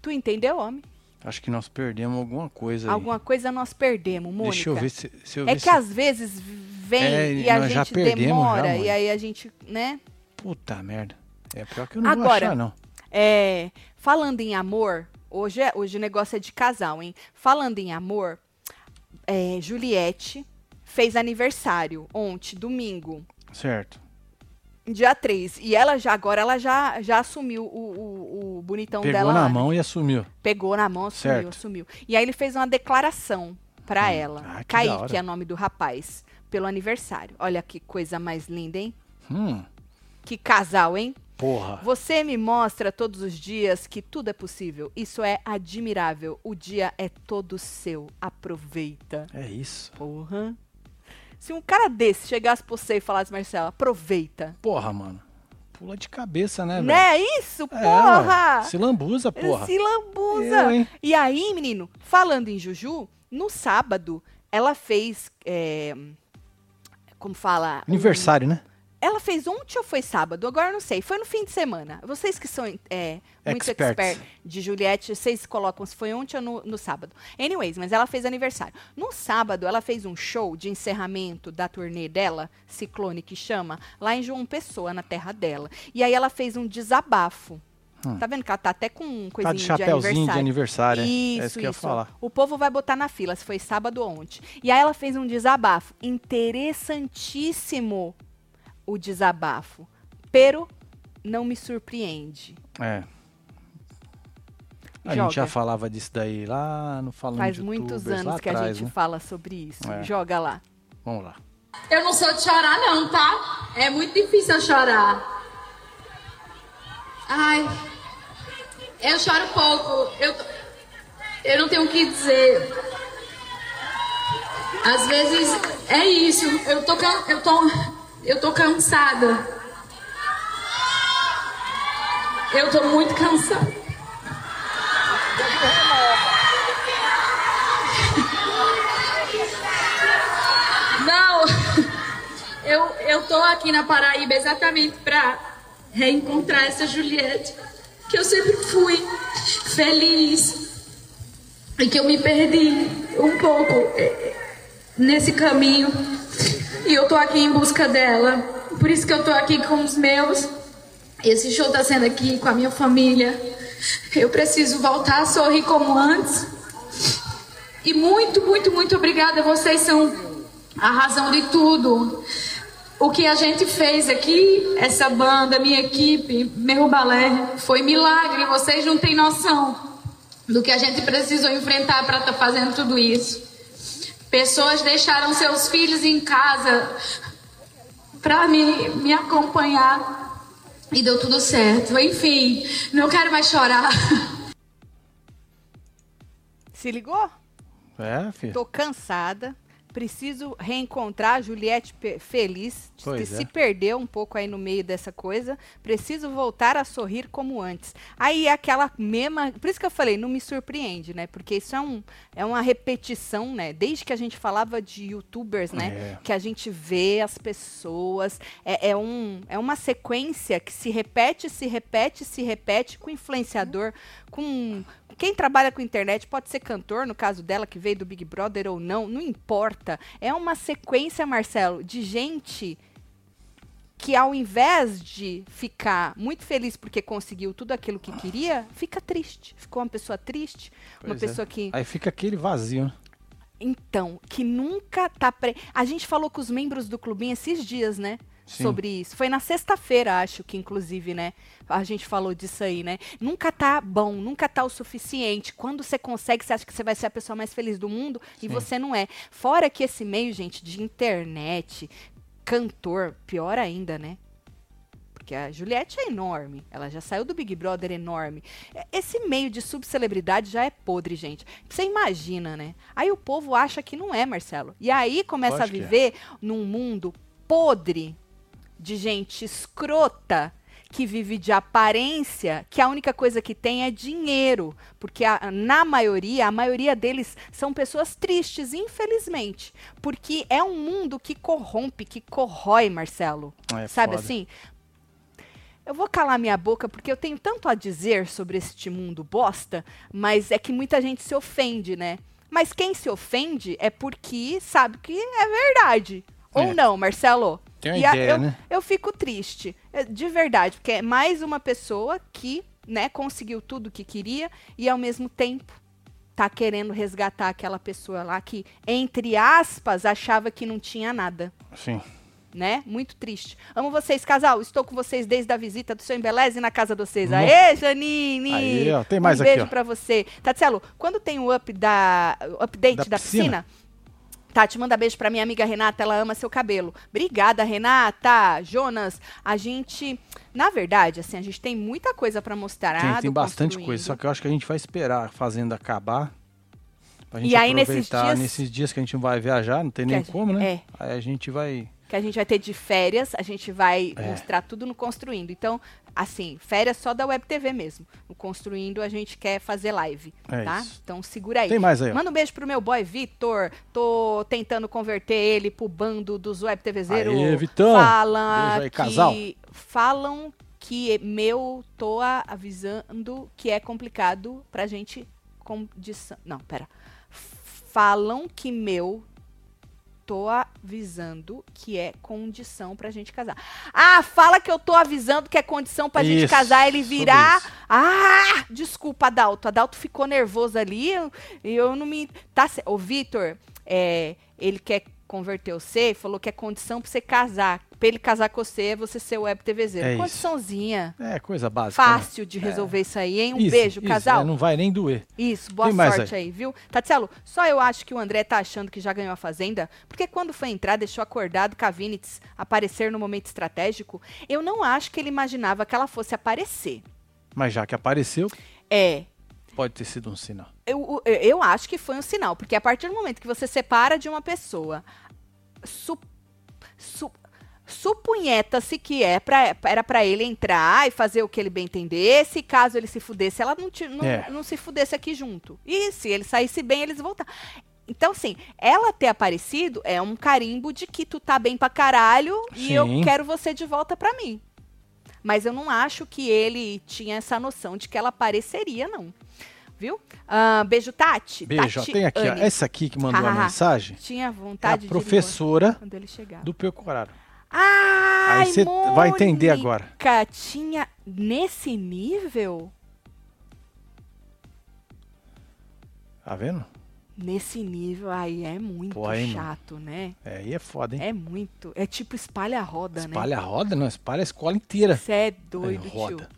Tu entendeu, homem? Acho que nós perdemos alguma coisa aí. Alguma coisa nós perdemos, Mônica. Deixa eu ver se, se eu É ver que se... às vezes vem É, e a já gente já, demora mano. e aí a gente, né? Puta merda. É pior que eu não vou Agora, achar, não. É, falando em amor, hoje, é- hoje o negócio é de casal, hein? Falando em amor, é, Juliette fez aniversário ontem, domingo, Certo. dia 3. E ela já, agora ela já, já assumiu o, o, o bonitão Pegou dela. na lá, né? mão e assumiu. Pegou na mão, assumiu, Certo. assumiu. E aí ele fez uma declaração pra ela. ah, que Kaique, é o nome do rapaz, pelo aniversário. Olha que coisa mais linda, hein? Hum, Que casal, hein? Porra. Você me mostra todos os dias que tudo é possível. Isso é admirável. O dia é todo seu. Aproveita. É isso. Porra. Se um cara desse chegasse pra você e falasse, Marcelo, aproveita. Porra, mano. Pula de cabeça, né, velho? Né? Isso, É, porra! ué. Se lambuza, porra. Se lambuza. Eu? E aí, menino, falando em Juju, no sábado, ela fez. é, como fala? um- Aniversário, né? Ela fez ontem ou foi sábado? Agora não sei. Foi no fim de semana. Vocês que são é, muito Experts. expert de Juliette, vocês colocam se foi ontem ou no, no sábado. Anyways, mas ela fez aniversário. No sábado, ela fez um show de encerramento da turnê dela, Ciclone, que chama, lá em João Pessoa, na terra dela. E aí ela fez um desabafo. Tá vendo que ela tá até com um coisinho Hum. Tá de chapéuzinho de aniversário. é. Isso, é isso que eu ia falar. O povo vai botar na fila, se foi sábado ou ontem. E aí ela fez um desabafo. Interessantíssimo o desabafo. Pero não me surpreende. É. A Joga. gente já falava disso daí lá no Falando Faz de muitos anos que a atrás, gente né? fala sobre isso. É. Joga lá. Vamos lá. Eu não sou de chorar, não, tá? É muito difícil eu chorar. Ai, eu choro pouco. Eu, eu não tenho o que dizer. Às vezes é isso. Eu tô, eu tô, eu tô cansada. Eu tô muito cansada. Não, eu, eu tô aqui na Paraíba exatamente pra reencontrar essa Juliette, que eu sempre fui feliz e que eu me perdi um pouco eh, nesse caminho e eu tô aqui em busca dela. Por isso que eu tô aqui com os meus. Esse show tá sendo aqui com a minha família. Eu preciso voltar a sorrir como antes. E muito, muito, muito obrigada. Vocês são a razão de tudo. O que a gente fez aqui, essa banda, minha equipe, meu balé, foi milagre. Vocês não têm noção do que a gente precisou enfrentar para estar fazendo tudo isso. Pessoas deixaram seus filhos em casa para me, me acompanhar e deu tudo certo. Enfim, não quero mais chorar. Se ligou? É, filho. Tô cansada. Preciso reencontrar a Juliette feliz, que Pois se é. perdeu um pouco aí no meio dessa coisa. Preciso voltar a sorrir como antes. Aí é aquela mesma. Por isso que eu falei, não me surpreende, né? Porque isso é, um, é uma repetição, né? Desde que a gente falava de youtubers, né? É. Que a gente vê as pessoas. É, é, um, é uma sequência que se repete, se repete, se repete com influenciador, com. Quem trabalha com internet pode ser cantor, no caso dela, que veio do Big Brother ou não, não importa. É uma sequência, Marcelo, de gente que ao invés de ficar muito feliz porque conseguiu tudo aquilo que queria, fica triste. Ficou uma pessoa triste, uma Pois é. pessoa que Aí fica aquele vazio, né? então, que nunca tá pre... A gente falou com os membros do clubinho esses dias, né? Sim. Sobre isso. Foi na sexta-feira, acho que inclusive, né? A gente falou disso aí, né? Nunca tá bom, nunca tá o suficiente. Quando você consegue, você acha que você vai ser a pessoa mais feliz do mundo e você não é. Fora que esse meio, gente, de internet, cantor, pior ainda, né? Porque a Juliette é enorme. Ela já saiu do Big Brother enorme. É, Esse meio de subcelebridade já é podre, gente. Você imagina, né? Aí o povo acha que não é, Marcelo. E aí começa a é. viver num mundo podre de gente escrota que vive de aparência, que a única coisa que tem é dinheiro, porque a- na maioria, a maioria deles são pessoas tristes, infelizmente, porque é um mundo que corrompe, que corrói, Marcelo. É Sabe foda. assim? Eu vou calar minha boca porque eu tenho tanto a dizer sobre este mundo bosta, mas é que muita gente se ofende, né? Mas quem se ofende é porque sabe que é verdade. Ou É. não, Marcelo? Tem uma E a- ideia, eu, né? eu fico triste, é, de verdade, porque é mais uma pessoa que, né, conseguiu tudo que queria e ao mesmo tempo tá querendo resgatar aquela pessoa lá que, entre aspas, achava que não tinha nada Sim. né? Muito triste. Amo vocês, casal. Estou com vocês desde a visita do seu Embeleze na casa de vocês. Hum. Aê, Janine! Aí, ó, tem mais um aqui, beijo ó. pra você. Tatselo, quando tem o up da, o update Da da, piscina? Tati, manda beijo pra minha amiga Renata, ela ama seu cabelo. Obrigada, Renata. Jonas, a gente, na verdade, assim, a gente tem muita coisa pra mostrar. Tem, do tem bastante Construindo. coisa, só que eu acho que a gente vai esperar a fazenda acabar. Pra gente E aí, nesses aproveitar dias- nesses dias que a gente vai viajar, não tem nem gente- como, né? é. Aí a gente vai. que a gente vai ter de férias, a gente vai É. mostrar tudo no Construindo. Então, assim, férias só da Web TV mesmo. No Construindo a gente quer fazer live, É tá? isso. Então segura aí. Tem mais aí, ó. Manda um beijo pro meu boy Vitor. Tô tentando converter ele pro bando dos Web TVzeiro. Aê, Vitão. Fala Beijo aí, que casal. falam que meu tô avisando que é complicado pra gente condição. Não, pera. Falam que meu tô avisando que é condição pra gente casar. Ah, fala que eu tô avisando que é condição pra gente Isso, casar, ele virar. Ah, desculpa, Adalto. Adalto ficou nervoso ali eu- e eu, não me. Tá, Ô, Vitor, é, ele quer converter você, falou que é condição pra você casar. Pra ele casar com você é você ser web TVzeiro. É isso. Condiçãozinha. É coisa básica. né? Fácil de resolver isso aí, hein? Um Isso, beijo, isso, casal. é, não vai nem doer. Isso, boa Tem sorte aí. viu? Tatielo, só eu acho que o André tá achando que já ganhou a Fazenda, porque quando foi entrar, deixou acordado Cavinitz aparecer no momento estratégico. Eu não acho que ele imaginava que ela fosse aparecer. Mas já que apareceu, É. pode ter sido um sinal. Eu, eu, eu acho que foi um sinal, porque a partir do momento que você separa de uma pessoa, su, su, supunheta-se que é pra, era pra ele entrar e fazer o que ele bem entendesse, e caso ele se fudesse, ela não, não, É. não se fudesse aqui junto. E se ele saísse bem, eles voltaram. Então, assim, ela ter aparecido é um carimbo de que tu tá bem pra caralho e eu Sim. quero você de volta pra mim. Mas eu não acho que ele tinha essa noção de que ela apareceria, não. Viu? Ah, beijo, Tati. Beijo, Tati tem aqui, ó, essa aqui que mandou a Hahaha. mensagem. Tinha É a vontade de professora do Pecoraro. Ai, Aí você vai entender agora. Tinha nesse nível? Tá vendo? Nesse nível aí é muito Pô, aí, mano. chato, né? É, aí é foda, hein? É muito. É tipo espalha a roda, espalha né? a roda, não, espalha a escola inteira. Você é doido, roda. tio.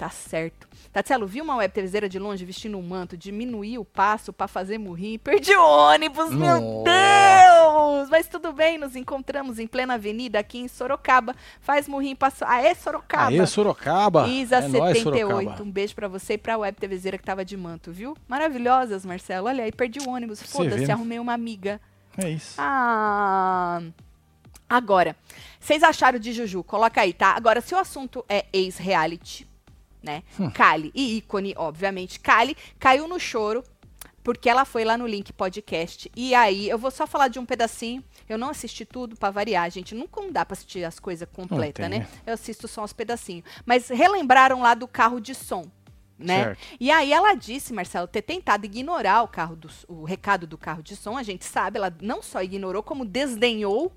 Tá certo. Tatielo, viu uma web TVzeira de longe vestindo um manto, diminuí o passo pra fazer morrer. Perdi o ônibus, meu Nossa. Deus! Mas tudo bem, nos encontramos em plena avenida aqui em Sorocaba. Faz morrer, passou. Aê, Sorocaba! Aê, Sorocaba. Isa é nóis, 78. Sorocaba. Um beijo pra você e pra web TVzeira que tava de manto, viu? Maravilhosas, Marcelo. Olha aí, perdi o ônibus. Foda-se, né? arrumei uma amiga. É isso. Ah. Agora, vocês acharam de Juju? Coloca aí, tá? Agora, se o assunto é ex-reality, né? Hum. Kali e ícone, obviamente. Kali caiu no choro porque ela foi lá no Link Podcast. E aí, eu vou só falar de um pedacinho. Eu não assisti tudo pra variar, gente. Nunca dá pra assistir as coisas completas, né? né? Eu assisto só uns pedacinhos. Mas relembraram lá do carro de som. Né? Certo. E aí ela disse, Marcelo, ter tentado ignorar o carro do, o recado do carro de som, a gente sabe, ela não só ignorou, como desdenhou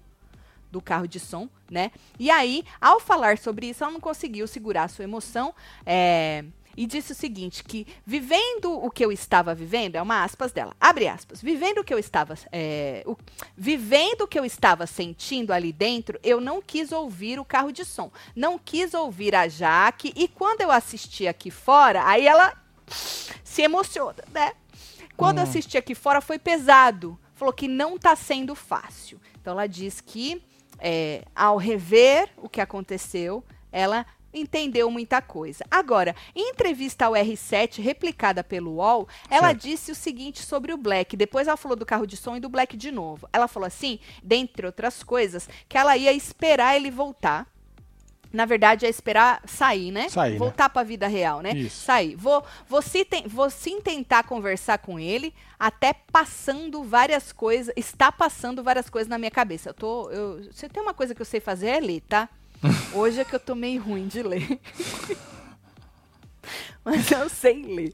do carro de som, né? E aí, ao falar sobre isso, ela não conseguiu segurar a sua emoção é, e disse o seguinte, que vivendo o que eu estava vivendo, é uma aspas dela, abre aspas, vivendo o que eu estava, é, o- vivendo o que eu estava sentindo ali dentro, eu não quis ouvir o carro de som, não quis ouvir a Jaque, e quando eu assisti aqui fora, aí ela se emociona, né? Quando eu assisti aqui fora foi pesado. Falou que não tá sendo fácil. Então ela diz que é, ao rever o que aconteceu, ela entendeu muita coisa. Agora, em entrevista ao R7, replicada pelo UOL, ela Certo. disse o seguinte sobre o Black. Depois ela falou do carro de som e do Black de novo. Ela falou assim, dentre outras coisas, que ela ia esperar ele voltar. Na verdade, é esperar sair, né? Sair, né? Voltar pra vida real, né? Isso. Sair. Vou, vou, se ten- vou sim tentar conversar com ele, até passando várias coisas. Está passando várias coisas na minha cabeça. Eu tô. Eu, se tem uma coisa que eu sei fazer é ler, tá? Hoje é que eu tô meio ruim de ler. Mas eu sei ler.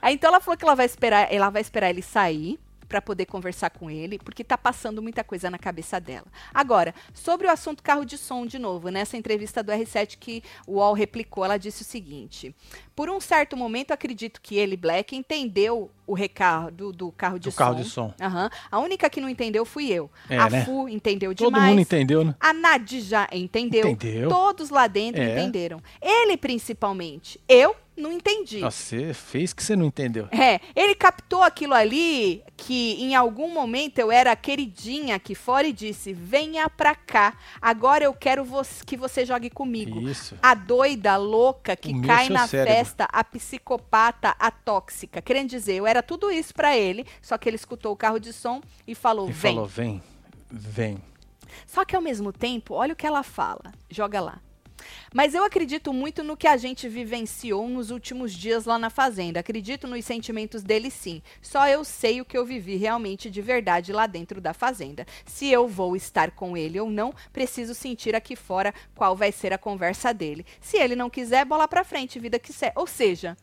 Aí, então ela falou que ela vai esperar, ela vai esperar ele sair para poder conversar com ele, porque tá passando muita coisa na cabeça dela. Agora, sobre o assunto carro de som de novo, nessa entrevista do R7 que o UOL replicou, ela disse o seguinte: Por um certo momento, acredito que ele, Black, entendeu o recado do carro de Do som. carro de som. Aham. A única que não entendeu fui eu. É, a né? Fu entendeu Todo demais. mundo entendeu, né? A Nad já entendeu. Entendeu. Todos lá dentro É. entenderam. Ele, principalmente. Eu não entendi. Você fez que você não entendeu. É, ele captou aquilo ali que em algum momento eu era a queridinha aqui fora e disse: venha pra cá. Agora eu quero que você jogue comigo. Isso. A doida, a louca, que meu cai na cérebro. festa, a psicopata, a tóxica. Querendo dizer, eu era tudo isso pra ele, só que ele escutou o carro de som e falou: E vem. falou, vem, vem. Só que ao mesmo tempo, olha o que ela fala. Joga lá. Mas eu acredito muito no que a gente vivenciou nos últimos dias lá na fazenda. Acredito nos sentimentos dele sim. Só eu sei o que eu vivi realmente de verdade lá dentro da fazenda. Se eu vou estar com ele ou não, preciso sentir aqui fora qual vai ser a conversa dele. Se ele não quiser, bola pra frente, vida que segue. Ou seja,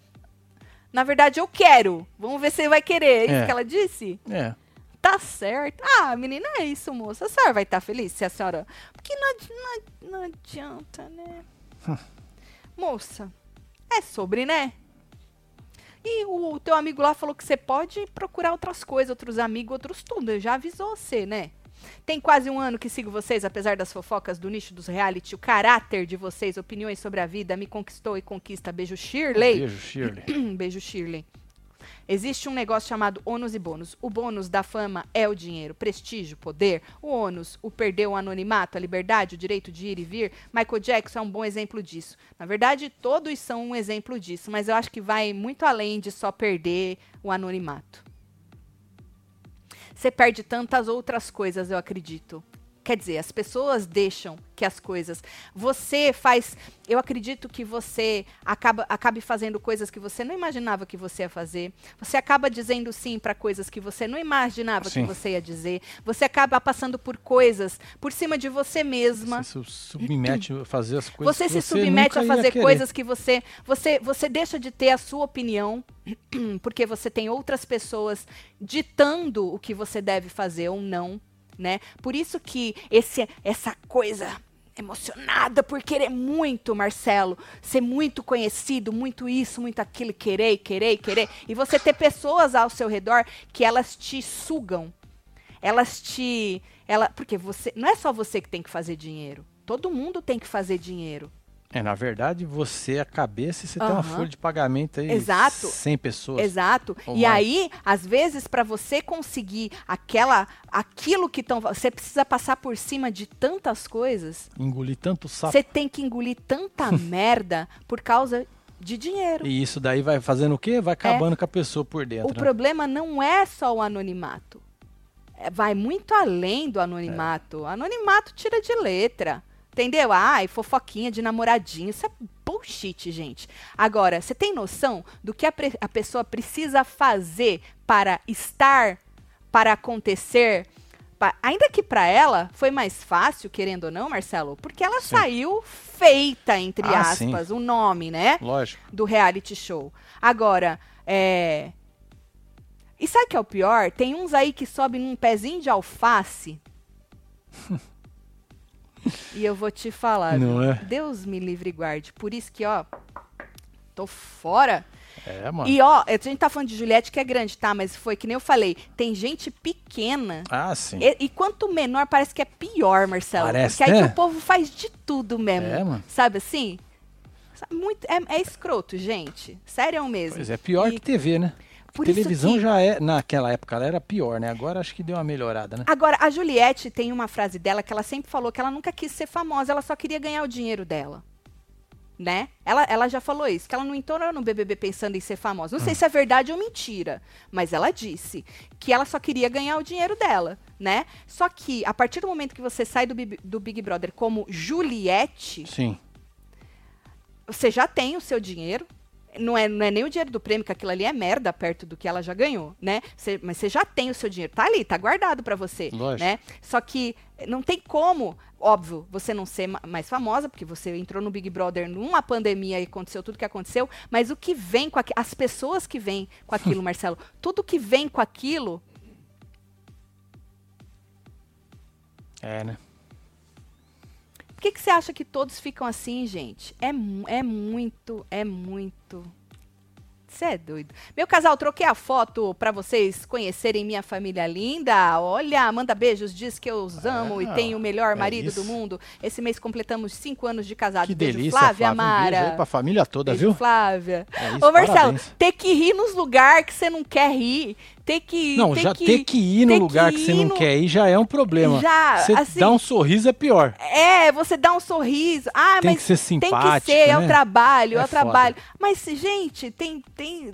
na verdade eu quero. Vamos ver se ele vai querer. É isso É. que ela disse? É. Tá certo. Ah, menina, é isso, moça. A senhora vai estar feliz se a senhora. Porque não, adi- não, não adianta, né? moça, é sobre, né? E o teu amigo lá falou que você pode procurar outras coisas, outros amigos, outros tudo. Ele já avisou você, né? Tem quase um ano que sigo vocês, apesar das fofocas do nicho dos reality. O caráter de vocês, opiniões sobre a vida, me conquistou e conquista. Beijo, Shirley. Beijo, Shirley. Beijo, Shirley. Existe um negócio chamado ônus e bônus. O bônus da fama é o dinheiro, prestígio, poder. O ônus, o perder o anonimato, a liberdade, o direito de ir e vir. Michael Jackson é um bom exemplo disso. Na verdade, todos são um exemplo disso, mas eu acho que vai muito além de só perder o anonimato. Você perde tantas outras coisas, eu acredito. Quer dizer, as pessoas deixam que as coisas. Você faz. Eu acredito que você acaba, acabe fazendo coisas que você não imaginava que você ia fazer. Você acaba dizendo sim para coisas que você não imaginava Sim. que você ia dizer. Você acaba passando por coisas por cima de você mesma. Você se submete a fazer as coisas Você que se você submete a fazer coisas que você, você. Você deixa de ter a sua opinião, porque você tem outras pessoas ditando o que você deve fazer ou não, né? Por isso que esse, essa coisa emocionada por querer muito, Marcelo, ser muito conhecido, muito isso, muito aquilo, querer, querer, querer, e você ter pessoas ao seu redor que elas te sugam, elas te, ela, porque você, não é só você que tem que fazer dinheiro, todo mundo tem que fazer dinheiro. É, na verdade, você é a cabeça e você tem uma folha de pagamento aí. Exato. 100 pessoas. Exato. E mais. aí, às vezes, para você conseguir aquela, aquilo que estão, você precisa passar por cima de tantas coisas. Engolir tanto sapo. Você tem que engolir tanta merda por causa de dinheiro. E isso daí vai fazendo o quê? Vai acabando com a pessoa por dentro. É. O né? problema não é só o anonimato. É, vai muito além do anonimato. Anonimato tira de letra. Entendeu? Ai, fofoquinha de namoradinho. Isso é bullshit, gente. Agora, você tem noção do que a, a pessoa precisa fazer para estar, para acontecer? Pa- ainda que para ela foi mais fácil, querendo ou não, Marcelo, porque ela Sim. saiu feita, entre Ah, aspas, o nome, né? Lógico. do reality show. Agora, é. E sabe o que é o pior? Tem uns aí que sobem num pezinho de alface. e eu vou te falar. Não é? Deus me livre e guarde. Por isso que, ó, tô fora. É, mano. E, ó, a gente tá falando de Juliette que é grande, tá? Mas foi que nem eu falei. Tem gente pequena. Ah, sim. E, e quanto menor, parece que é pior, Marcelo. Parece, Porque aí né? que o povo faz de tudo mesmo. É, mano. Sabe assim? Muito, é, é escroto, gente. Sério mesmo. Pois é, pior E que TV, né? Por Televisão que- já é, naquela época ela era pior, né? Agora acho que deu uma melhorada, né? Agora, a Juliette tem uma frase dela que ela sempre falou que ela nunca quis ser famosa, ela só queria ganhar o dinheiro dela. Né? Ela, ela já falou isso, que ela não entrou no BBB pensando em ser famosa. Não sei se é verdade ou mentira, mas ela disse que ela só queria ganhar o dinheiro dela, né? Só que a partir do momento que você sai do, Big- do Big Brother como Juliette, Sim. você já tem o seu dinheiro. Não é, não é nem o dinheiro do prêmio, que aquilo ali é merda perto do que ela já ganhou, né? Você- mas você já tem o seu dinheiro. Tá ali, tá guardado pra você. Lógico. Né? Só que não tem como, óbvio, você não ser ma- mais famosa, porque você entrou no Big Brother numa pandemia e aconteceu tudo que aconteceu. Mas o que vem com aquilo, as pessoas que vêm com aquilo, Marcelo, tudo que vem com aquilo, É, né? Por que, que você acha que todos ficam assim, gente? É, é muito, é muito. Você é doido. Meu casal, troquei a foto pra vocês conhecerem minha família linda. Olha, manda beijos, diz que eu os amo e tenho o melhor é marido isso. do mundo. Esse mês completamos cinco anos de casado. Que Beijo, delícia, Flávia Flávia. Um beijo pra família toda, Beijo, viu? Flávia. É isso, Ô, Marcelo, parabéns. ter que rir nos lugares que você não quer rir. Ter que. Não, ter já ter que ir no ter lugar que, ir você não no- quer ir já é um problema. Já, Você assim- dá um sorriso é pior. É, você dá um sorriso. Ah, Tem mas que ser tem que simpático, ser, é o né? trabalho, é, É o trabalho. Mas, gente, tem. tem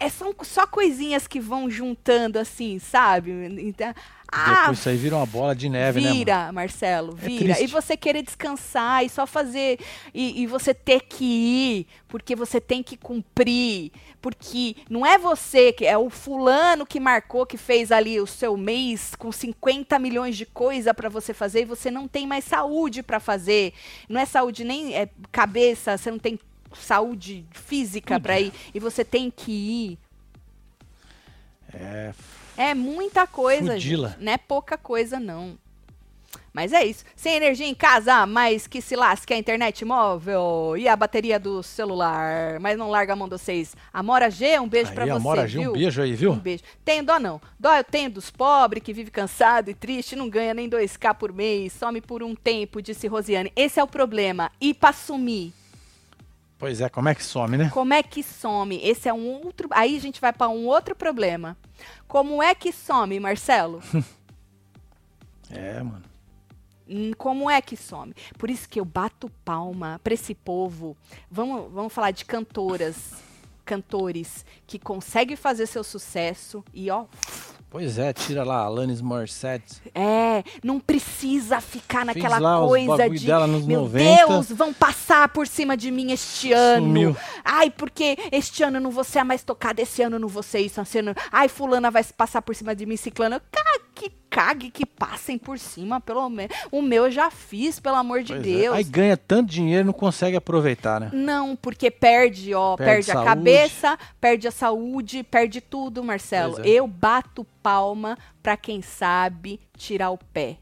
é, são só coisinhas que vão juntando assim, sabe? Então, ah, Depois isso aí vira uma bola de neve, né? mano? vira, Marcelo, É vira. e triste. você querer descansar e só fazer. E, e você ter que ir, porque você tem que cumprir. Porque não é você, que é o fulano que marcou, que fez ali o seu mês com 50 milhões de coisa para você fazer e você não tem mais saúde para fazer. Não é saúde nem é cabeça, você não tem saúde física para ir e você tem que ir. É, É muita coisa, Fudila. gente. Não é pouca coisa, não. Mas é isso. Sem energia em casa, mas que se lasque a internet móvel e a bateria do celular. Mas não larga a mão de vocês. Amora G, um beijo pra você, Amora G, um viu? beijo aí, viu? Um beijo. Tenho dó não. Dó eu tenho dos pobres que vive cansado e triste, não ganha nem 2k por mês, some por um tempo, disse Rosiane. Esse é o problema. E pra sumir? Pois é, como é que some, né? Como é que some? Esse é um outro. Aí a gente vai pra um outro problema. Como é que some, Marcelo? É, mano. Hum, Como é que some? Por isso que eu bato palma pra esse povo. Vamos, vamos falar de cantoras, cantores que conseguem fazer seu sucesso e ó, Pois é, tira lá, Alanis Morissette. é, não precisa ficar naquela lá coisa de dela nos meu 90. Deus, vão passar por cima de mim este ano. Sumiu. Ai, porque este ano não vou ser a mais tocada, esse ano não vou ser isso, esse ano... Ai, fulana vai passar por cima de mim, ciclana. Ca- Que cague que passem por cima, pelo menos. O meu eu já fiz, pelo amor de Pois é. Deus. Aí ganha tanto dinheiro e não consegue aproveitar, né? Não, porque perde, ó, Perde perde, a saúde. cabeça, perde a saúde, perde tudo, Marcelo. É. Eu bato palma pra quem sabe tirar o pé.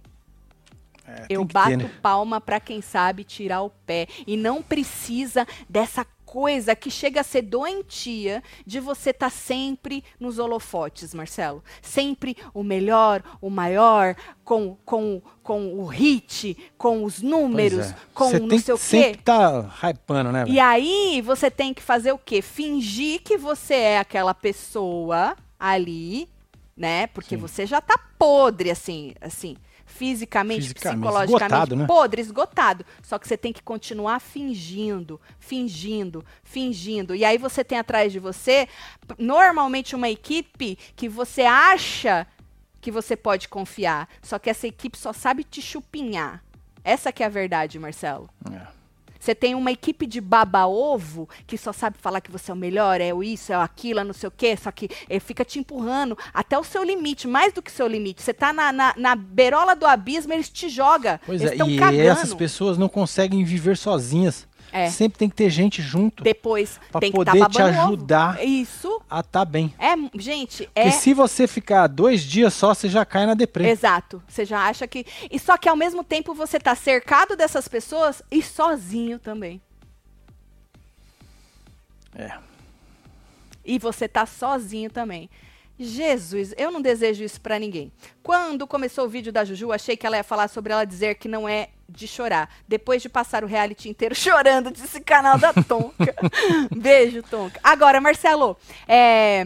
É, Eu bato ter, né? palma pra quem sabe tirar o pé. E não precisa dessa coisa que chega a ser doentia de você estar sempre nos holofotes, Marcelo. Sempre o melhor, o maior, com, com, com o hit, com os números, é. com Você não tem sei o quê. sempre tá hypando, né? E velho? aí você tem que fazer o quê? Fingir que você é aquela pessoa ali, né? Porque Sim. você já tá podre, assim, assim, fisicamente, Fisicamente, psicologicamente, esgotado, né? podre, esgotado. Só que você tem que continuar fingindo, fingindo, fingindo. E aí você tem atrás de você, normalmente uma equipe que você acha que você pode confiar. Só que essa equipe só sabe te chupinhar. Essa que é a verdade, Marcelo. É. Você tem uma equipe de baba-ovo que só sabe falar que você é o melhor, é o isso, é o aquilo, é não sei o quê, só que eh, fica te empurrando até o seu limite, mais do que o seu limite. Você tá na, na, na beirola do abismo, eles te jogam. Pois eles é, e cagando. essas pessoas não conseguem viver sozinhas. É. Sempre tem que ter gente junto Depois pra tem que poder tá te ajudar. Isso a tá bem. é, gente, é Porque se você ficar dois dias só, você já cai na deprê. Exato. Você já acha que. E só que ao mesmo tempo você tá cercado dessas pessoas e sozinho também. É. E você tá sozinho também. Jesus, eu não desejo isso pra ninguém. Quando começou o vídeo da Juju, achei que ela ia falar sobre ela dizer que não é de chorar. Depois de passar o reality inteiro chorando desse canal da Tonka. Beijo, Tonka. Agora, Marcelo, é,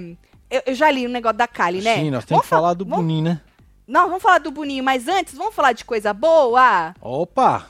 eu, eu já li o negócio da Kali, né? Sim, nós temos que fa- falar do vamos- Boninho, né? Não, vamos falar do Boninho, mas antes, vamos falar de coisa boa? Opa!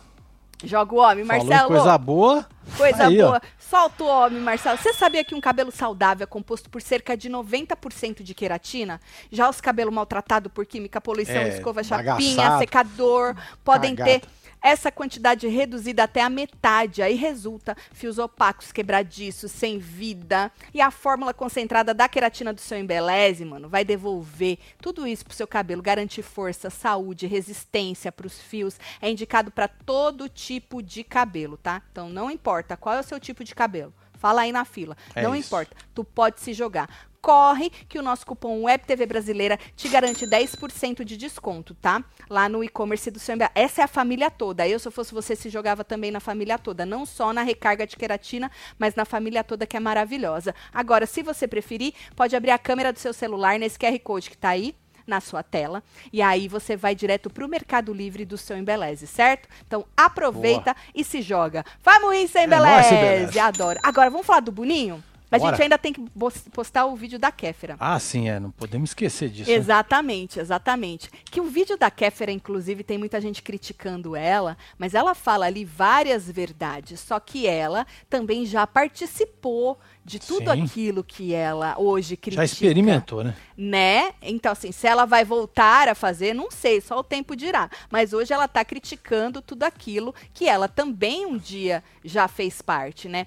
Joga o homem, Falou Marcelo. coisa boa. Coisa Aí, ó. boa. Solta o homem, Marcelo. Você sabia que um cabelo saudável é composto por cerca de 90% de queratina? Já os cabelos maltratados por química, poluição, É, escova, chapinha, bagaçado, secador, podem cagado. ter essa quantidade reduzida até a metade. Aí resulta fios opacos, quebradiços, sem vida. E a fórmula concentrada da queratina do seu embeleze, mano, vai devolver tudo isso pro seu cabelo, garantir força, saúde, resistência pros fios. É indicado para todo tipo de cabelo, tá? Então não importa qual é o seu tipo de cabelo. Fala aí na fila. É não isso. importa. Tu pode se jogar. Corre que o nosso cupom WebTV Brasileira te garante 10% de desconto, tá? Lá no e-commerce do seu MBA. Essa é a família toda. Eu, se eu fosse você, se jogava também na família toda. Não só na recarga de queratina, mas na família toda que é maravilhosa. Agora, se você preferir, pode abrir a câmera do seu celular nesse QR Code que tá aí na sua tela. E aí você vai direto pro Mercado Livre do seu Embeleze, certo? Então aproveita e se joga. Vamos ir, sem É nóis, Embeleze! Embeleze. Adoro. Agora, vamos falar do Boninho? A Bora. gente ainda tem que postar o vídeo da Kéfera. Ah, sim, é. Não podemos esquecer disso. né? Exatamente, exatamente. Que o vídeo da Kéfera, inclusive, tem muita gente criticando ela, mas ela fala ali várias verdades. Só que ela também já participou de tudo Sim. aquilo que ela hoje critica. Já experimentou, né? Né? Então, assim, se ela vai voltar a fazer, não sei, só o tempo dirá. Mas hoje ela tá criticando tudo aquilo que ela também um dia já fez parte, né?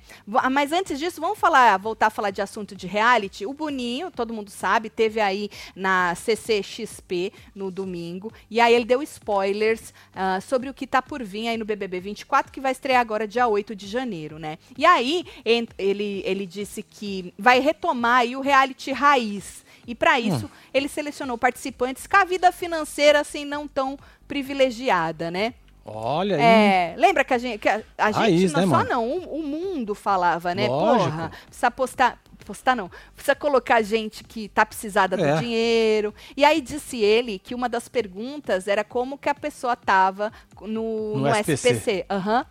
Mas antes disso, vamos falar, voltar a falar de assunto de reality. O Boninho, todo mundo sabe, teve aí na CCXP no domingo. E aí ele deu spoilers ah, sobre o que tá por vir aí no BBB 24, que vai estrear agora dia 8 de janeiro, né? E aí ele, ele disse disse que vai retomar aí o reality raiz. E para isso, ele selecionou participantes com a vida financeira assim não tão privilegiada, né? Olha aí. É, lembra que a gente, que a, a Raiz, gente não né, só mano? não, o, o mundo falava, né? Lógico. Porra, precisa postar, postar não, precisa colocar gente que tá precisada do É. dinheiro. E aí disse ele que uma das perguntas era como que a pessoa tava no, No no SPC. SPC. Aham.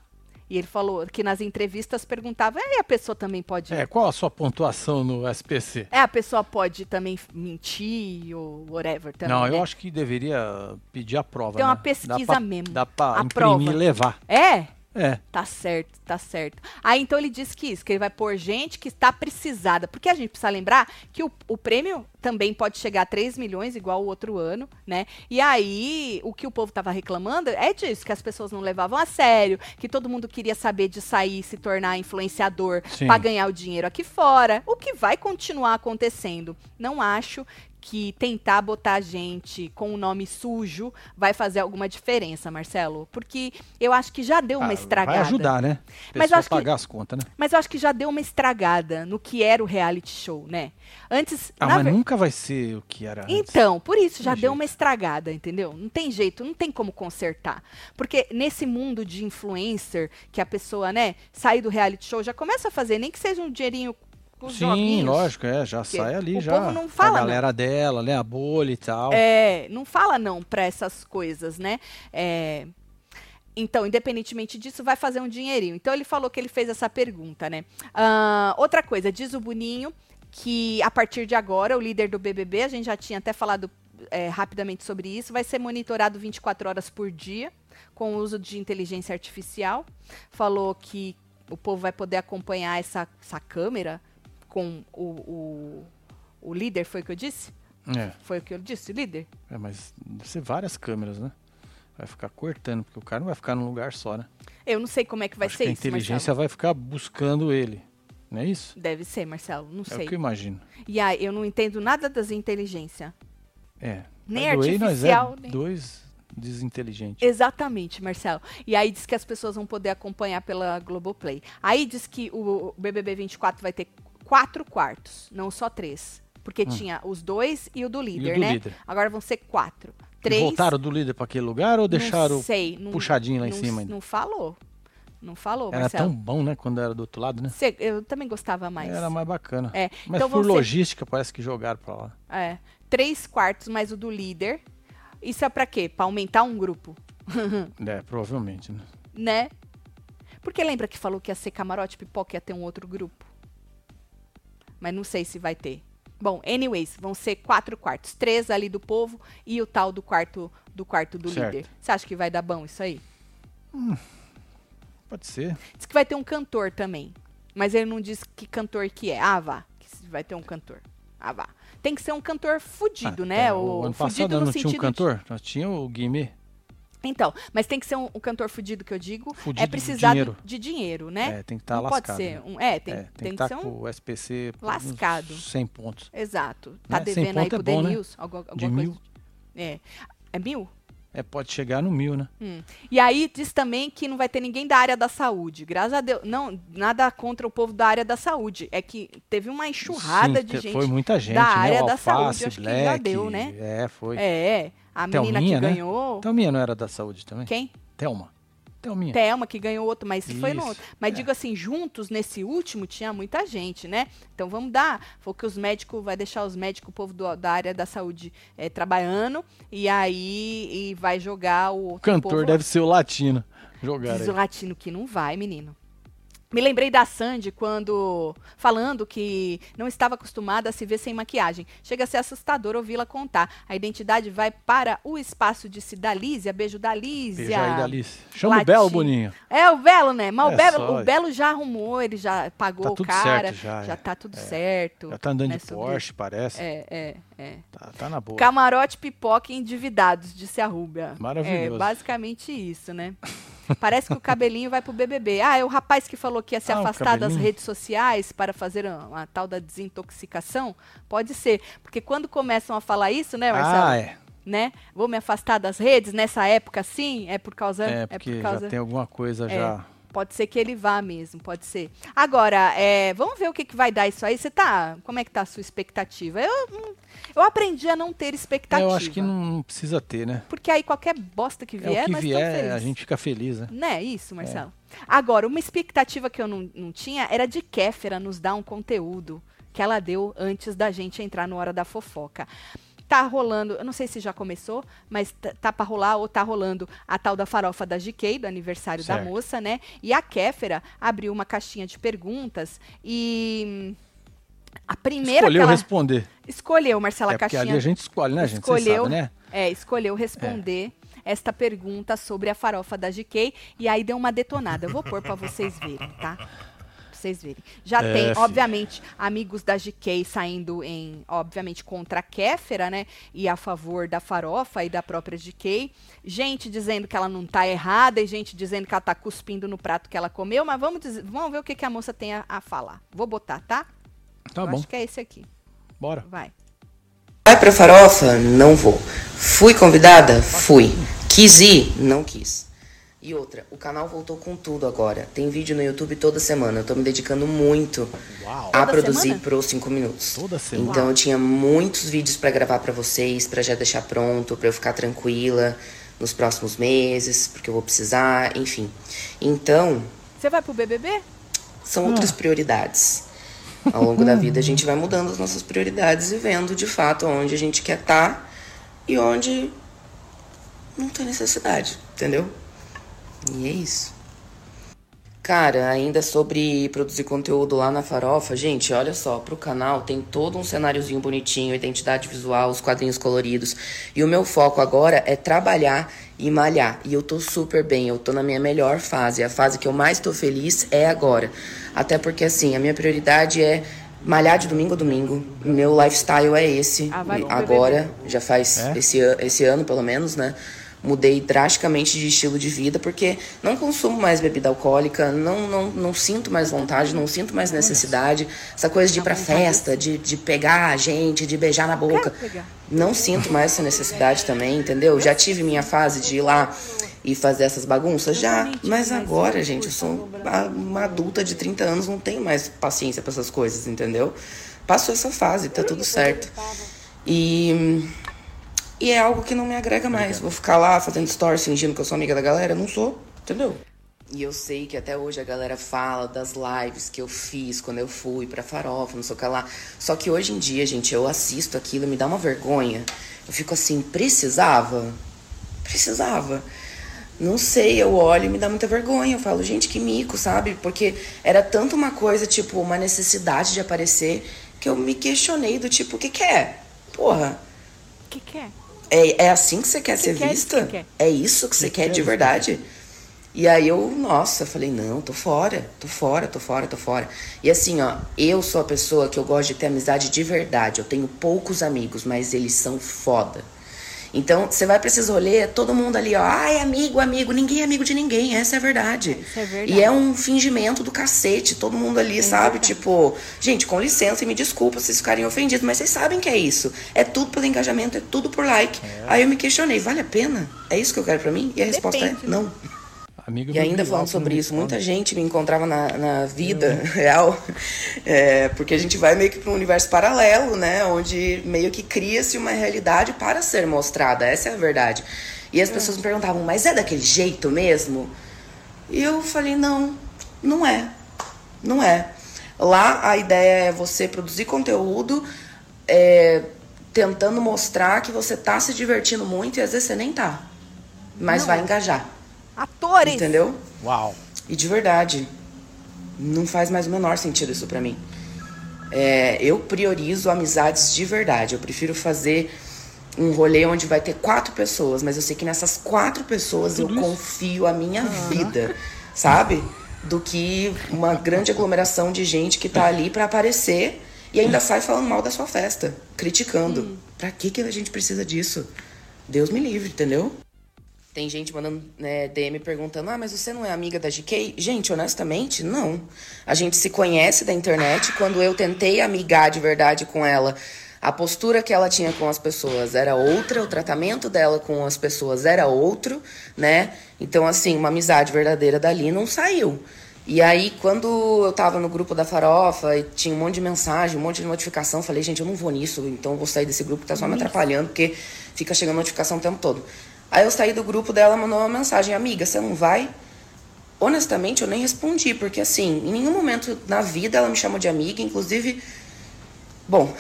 E ele falou que nas entrevistas perguntava, e a pessoa também pode É, qual a sua pontuação no SPC? é, a pessoa pode também mentir ou whatever também. não, né? eu acho que deveria pedir a prova. Tem uma né? pesquisa dá pra, mesmo. Dá pra A imprimir prova. e levar. É? É. Tá certo, tá certo. Aí então ele disse que isso, que ele vai pôr gente que está precisada. Porque a gente precisa lembrar que o, o prêmio também pode chegar a 3 milhões, igual o outro ano, né? E aí, o que o povo tava reclamando é disso, que as pessoas não levavam a sério, que todo mundo queria saber de sair e se tornar influenciador para ganhar o dinheiro aqui fora. O que vai continuar acontecendo. Não acho que tentar botar gente com o nome sujo vai fazer alguma diferença, Marcelo. Porque eu acho que já deu uma Ah, estragada. Vai ajudar, né? Mas Pessoa acho que- pagar as contas, né? Mas eu acho que já deu uma estragada no que era o reality show, né? Antes. Ah, mas ver- nunca vai ser o que era antes. Então, por isso já deu jeito. uma estragada, entendeu? Não tem jeito, não tem como consertar. Porque nesse mundo de influencer, que a pessoa, né, sai do reality show, já começa a fazer, nem que seja um dinheirinho com os Sim, joguinhos. lógico, é, já Porque sai ali o já. povo não fala, A não. galera dela, né? A bolha e tal. É, não fala não pra essas coisas, né? É, então, independentemente disso, vai fazer um dinheirinho. Então, ele falou que ele fez essa pergunta, né? Ah, outra coisa, diz o Boninho que a partir de agora, o líder do BBB, a gente já tinha até falado é, rapidamente sobre isso, vai ser monitorado 24 horas por dia, com o uso de inteligência artificial. Falou que o povo vai poder acompanhar essa, essa câmera com o, o, o líder, foi o que eu disse? É, Foi o que eu disse, líder? é, mas deve ser várias câmeras, né? Vai ficar cortando, porque o cara não vai ficar num lugar só, né? Eu não sei como é que vai Acho ser que a isso, inteligência Marcelo. vai ficar buscando ele. Não é isso? Deve ser, Marcelo, não É sei. o que eu imagino. E aí, eu não entendo nada das inteligência. É. Nem way, nós artificial, é nem- dois desinteligentes. Exatamente, Marcelo. E aí diz que as pessoas vão poder acompanhar pela Globoplay. Aí diz que o BBB 24 vai ter quatro quartos, não só três. Porque tinha os dois e o do líder, Hum. do né? líder. Agora vão ser quatro. E Três. voltaram do líder pra aquele lugar ou deixaram não sei, não, puxadinho lá em não- cima ainda? Não falou. Não falou, Era Marcelo. tão bom, né? Quando era do outro lado, né? Cê- eu também gostava mais. Era mais bacana. É, Mas então por ser- logística, parece que jogaram pra lá. É. Três quartos mais o do líder. Isso é pra quê? Pra aumentar um grupo, É, provavelmente, né? né? Porque lembra que falou que ia ser camarote pipoca e ia ter um outro grupo? Mas não sei se vai ter. Bom, anyways, vão ser quatro quartos. Três ali do povo e o tal do quarto do quarto do Certo. líder. Você acha que vai dar bom isso aí? Pode ser. Diz que vai ter um cantor também. Mas ele não diz que cantor que é. Ah, vá. Que vai ter um cantor. Ah, vá. Tem que ser um cantor fudido, Ah, né? tá, O, ano fudido passado no não tinha um de- cantor? Nós tinha o Guimê. Então, mas tem que ser um, um cantor fudido que eu digo. Fudido é de precisar do- dinheiro. de dinheiro, né? É, tem que estar não lascado. pode ser. né? Um, é, tem, É, tem, tem que que estar um. com o SPC lascado. uns 100 pontos. Exato. Tá Né? Cem devendo aí pro é bom, The né? Alguma, alguma De coisa. mil. É. É mil? É, pode chegar no mil, né? Hum. E aí diz também que não vai ter ninguém da área da saúde. Graças a Deus. Não, nada contra o povo da área da saúde. É que teve uma enxurrada Sim, de te- gente. Foi muita gente, da né? área O da saúde, Alface, acho que já Black, deu, né? É, foi. É. A menina Thelminha, que né? ganhou. Thelminha não era da saúde também? Quem? Thelma. Thelminha. Thelma, que ganhou outro, mas foi no Isso, outro. Mas é. digo assim, juntos nesse último tinha muita gente, né? Então vamos dar. Foi que os médicos, vai deixar os médicos, o povo do- da área da saúde eh, trabalhando, e aí e vai jogar o cantor povo deve ser o latino. Jogar Diz aí. o latino que não vai, menino. Me lembrei da Sandy quando falando que não estava acostumada a se ver sem maquiagem. Chega a ser assustador ouvi-la contar. A identidade vai para o espaço de Dalísia. Beijo da Lísia. Beijo aí, Dalice. Chama o Latino. Belo, Boninho. É o Belo, né? Mas É o, Belo, só. o Belo já arrumou, ele já pagou Tá o cara. certo já, é. tá tudo certo. Já tá andando né, de sobre- Porsche, parece. É, é, é. Tá, tá na boa. Camarote, pipoca e endividados, disse a Rúbia. Maravilhoso. É basicamente isso, né? Parece que o cabelinho vai pro BBB. Ah, é o rapaz que falou que ia se Ah, afastar das redes sociais para fazer uma, uma tal da desintoxicação? Pode ser. Porque quando começam a falar isso, né, Marcelo? Ah, é. Né? Vou me afastar das redes nessa época assim? É por causa. É, É, porque por causa. já tem alguma coisa É. já Pode ser que ele vá mesmo, pode ser. Agora, é, vamos ver o que, que vai dar isso aí. Você tá. Como é que tá a sua expectativa? Eu, hum, eu aprendi a não ter expectativa. É, eu acho que não, não precisa ter, né? Porque aí qualquer bosta que É vier, o que vier, a gente fica feliz, né? Né, isso, Marcelo. Agora, uma expectativa que eu não, não tinha era de Kéfera nos dar um conteúdo que ela deu antes da gente entrar no Hora da Fofoca. Tá rolando, eu não sei se já começou, mas tá, pra rolar ou tá rolando a tal da farofa da GK, do aniversário da Certo. moça, né? E a Kéfera abriu uma caixinha de perguntas e. hum, A primeira Escolheu ela responder. escolheu, Marcela, é caixinha ali a gente escolhe, né, gente? Escolheu, sabe, né? é, escolheu responder esta pergunta sobre a farofa da GK e aí deu uma detonada. Eu vou pôr para vocês verem, tá? Vocês verem. Já É, tem, fi. obviamente, amigos da GK saindo em, obviamente, contra a Kéfera, né? E a favor da farofa e da própria GK. Gente dizendo que ela não tá errada e gente dizendo que ela tá cuspindo no prato que ela comeu, mas vamos, dizer- vamos ver o que, que a moça tem a, a falar. Vou botar, tá? Tá Eu bom, acho que é esse aqui. bora. Vai. Vai pra farofa? Não vou. Fui convidada? Fui. Quis ir? Não quis. E outra, o canal voltou com tudo agora. Tem vídeo no YouTube toda semana. Eu tô me dedicando muito Uau. a Toda produzir semana? pros 5 minutos. Toda semana. Então eu tinha muitos vídeos pra gravar pra vocês, pra já deixar pronto, pra eu ficar tranquila nos próximos meses, porque eu vou precisar, enfim. Então, Você vai pro BBB? são outras prioridades. Ao longo da vida a gente vai mudando as nossas prioridades e vendo de fato onde a gente quer estar e onde não tem necessidade, entendeu? E é isso. Cara, ainda sobre produzir conteúdo lá na Farofa, gente, olha só, pro canal tem todo um cenáriozinho bonitinho, identidade visual, os quadrinhos coloridos. E o meu foco agora é trabalhar e malhar. E eu tô super bem, eu tô na minha melhor fase. A fase que eu mais tô feliz é agora. Até porque, assim, a minha prioridade é malhar de domingo a domingo. Meu lifestyle é esse. Ah, vai agora, já faz É? esse, esse ano pelo menos, né? Mudei drasticamente de estilo de vida porque não consumo mais bebida alcoólica, não, não, não sinto mais vontade, não sinto mais necessidade. Essa coisa de ir pra festa, de, de pegar a gente, de beijar na boca. Não sinto mais essa necessidade também, entendeu? Já tive minha fase de ir lá e fazer essas bagunças, já. Mas agora, gente, eu sou uma- adulta de 30 anos, não tenho mais paciência pra essas coisas, entendeu? Passou essa fase, tá tudo certo. E. E é algo que não me agrega mais. Vou ficar lá fazendo stories fingindo que eu sou amiga da galera? Não sou, entendeu? E eu sei que até hoje a galera fala das lives que eu fiz quando eu fui pra farofa, não sei o que lá. Só que hoje em dia, gente, eu assisto aquilo e me dá uma vergonha. Eu fico assim, precisava? Precisava. Não sei, eu olho e me dá muita vergonha. Eu falo, gente, que mico, sabe? Porque era tanto uma coisa, tipo, uma necessidade de aparecer, que eu me questionei do tipo, o que que é? Porra, O que, que é? É, é assim que você quer ser que é vista? que quer? É isso que você Que quer que é de verdade? E aí eu, nossa, falei, não, tô fora, tô fora, tô fora, tô fora. E assim, ó, eu sou a pessoa que eu gosto de ter amizade de verdade. Eu tenho poucos amigos, mas eles são foda. Então, você vai pra esses rolês, é todo mundo ali, ó, ai, amigo, amigo, ninguém é amigo de ninguém, essa é a verdade. Isso é verdade. E é um fingimento do cacete, todo mundo ali, sabe? Tipo, gente, com licença e me desculpa se vocês ficarem ofendidos, mas vocês sabem que é isso. É tudo pelo engajamento, é tudo por like. Aí eu me questionei, vale a pena? É isso que eu quero pra mim? E a resposta Depende, é não. Amigo E ainda do falando sobre não isso, muita gente me encontrava na, na vida real, é, porque a gente vai meio que para um universo paralelo, né? Onde meio que cria-se uma realidade para ser mostrada, essa é a verdade. E as pessoas me perguntavam, mas é daquele jeito mesmo? E eu falei, não, não é. Não é. Lá a ideia é você produzir conteúdo é, tentando mostrar que você tá se divertindo muito e às vezes você nem tá. Mas Não. vai engajar. Atores! Entendeu? Uau. E de verdade, não faz mais o menor sentido isso pra mim. É, eu priorizo amizades de verdade. Eu prefiro fazer um rolê onde vai ter quatro pessoas, mas eu sei que nessas quatro pessoas eu confio a minha vida, sabe? Do que uma grande aglomeração de gente que tá ali pra aparecer e ainda sai falando mal da sua festa, criticando. Pra que, que a gente precisa disso? Deus me livre, entendeu? Tem gente mandando né, DM perguntando: Ah, mas você não é amiga da GK? Gente, honestamente, não. A gente se conhece da internet. Quando eu tentei amigar de verdade com ela, A postura que ela tinha com as pessoas era outra, o tratamento dela com as pessoas era outro, né? Então, assim, uma amizade verdadeira dali não saiu. E aí, quando eu tava no grupo da farofa e tinha um monte de mensagem, um monte de notificação, falei, gente, eu não vou nisso, então eu vou sair desse grupo que tá só me atrapalhando, porque fica chegando notificação o tempo todo. Aí eu saí do grupo dela, mandou uma mensagem, amiga, você não vai? Honestamente, eu nem respondi, porque assim, em nenhum momento na vida ela me chamou de amiga, inclusive. Bom.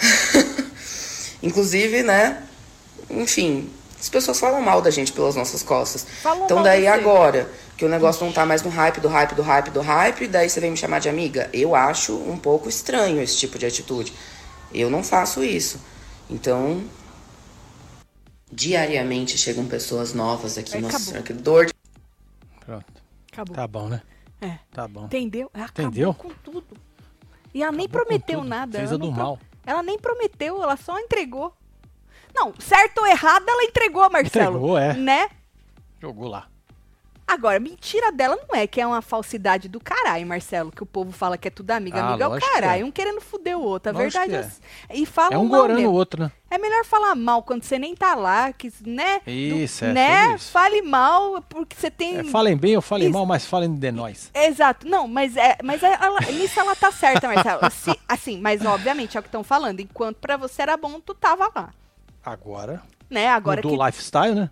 inclusive, né? Enfim, as pessoas falam mal da gente pelas nossas costas. Falam então daí agora, que o negócio não tá mais no hype, do hype, do hype, do hype, daí você vem me chamar de amiga. Eu acho um pouco estranho esse tipo de atitude. Eu não faço isso. Então, diariamente chegam pessoas novas aqui nosso Acabou. servidor. de- Pronto. Acabou. Tá bom, né? É. Tá bom. Entendeu? Ela acabou Entendeu? com tudo. E ela nem Acabou com prometeu nada. Fez ela a do não pro- mal. Ela nem prometeu, ela só entregou. Não, certo ou errado, ela entregou, Marcelo. Entregou, é. Né? Jogou lá. Agora, mentira dela não é que é uma falsidade do caralho, Marcelo, que o povo fala que é tudo amiga. Ah, amiga é o caralho, é. um querendo fuder o outro. A Lógico verdade que é. E fala é um mal gorando o outro, né? É melhor falar mal quando você nem tá lá, que, né? Do- Isso, é, né? isso. Fale mal porque você tem. É, falem bem ou falem Isso. mal, mas falem de nós. Exato, não, mas é, mas é, ela, nisso ela tá certa, Marcelo. Se- assim, mas obviamente é o que estão falando. Enquanto pra você era bom, tu tava lá, Agora, né? Agora mudou que o lifestyle, né?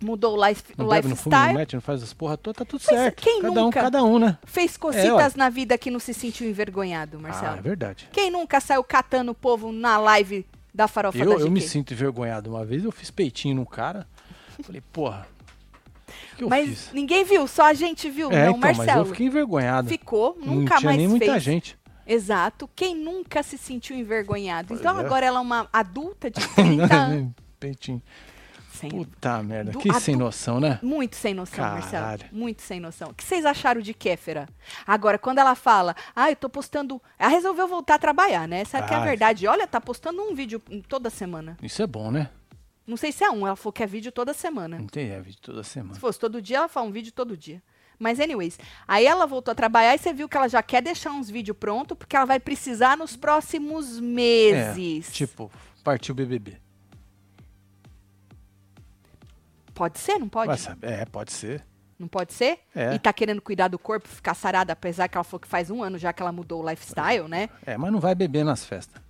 Mudou o, life, Não o bebe, não fuma, não lifestyle, mete, não faz as porra toda, tá tudo Mas certo. quem cada nunca? um, cada um, né? fez É, cocitas ué. na vida que não se sentiu envergonhado, Marcelo. Ah, é verdade. Quem nunca saiu catando o povo na live da farofa da Eu, eu GQ? me sinto envergonhado. Uma vez eu fiz peitinho num cara. Falei, porra, eu Mas fiz? ninguém viu, só a gente viu, É, não, então, mas Marcelo. eu fiquei envergonhado. Ficou, não nunca tinha mais nem muita fez. gente. Exato. Quem nunca se sentiu envergonhado? Pois então é. agora ela é uma adulta de 30 anos. Peitinho. Sem- Puta merda, Do- que sem do- noção, né? Muito sem noção, Marcelo. Caralho. Muito sem noção. O que vocês acharam de Kéfera? Agora, quando ela fala, ah, eu tô postando. Ela resolveu voltar a trabalhar, né? Essa que é a Ah, verdade. Olha, tá postando um vídeo toda semana. Isso é bom, né? Não sei se é um, ela falou que é vídeo toda semana. Não tem é, vídeo toda semana. Se fosse todo dia, ela fala um vídeo todo dia. Mas, anyways, aí ela voltou a trabalhar e você viu que ela já quer deixar uns vídeos prontos, porque ela vai precisar nos próximos meses. É, tipo, partiu BBB. Pode ser, não pode? Vai. É, pode ser. Não pode ser? É. E tá querendo cuidar do corpo, ficar sarada, apesar que ela falou que faz um ano já que ela mudou o lifestyle, né? É, mas não vai beber nas festas.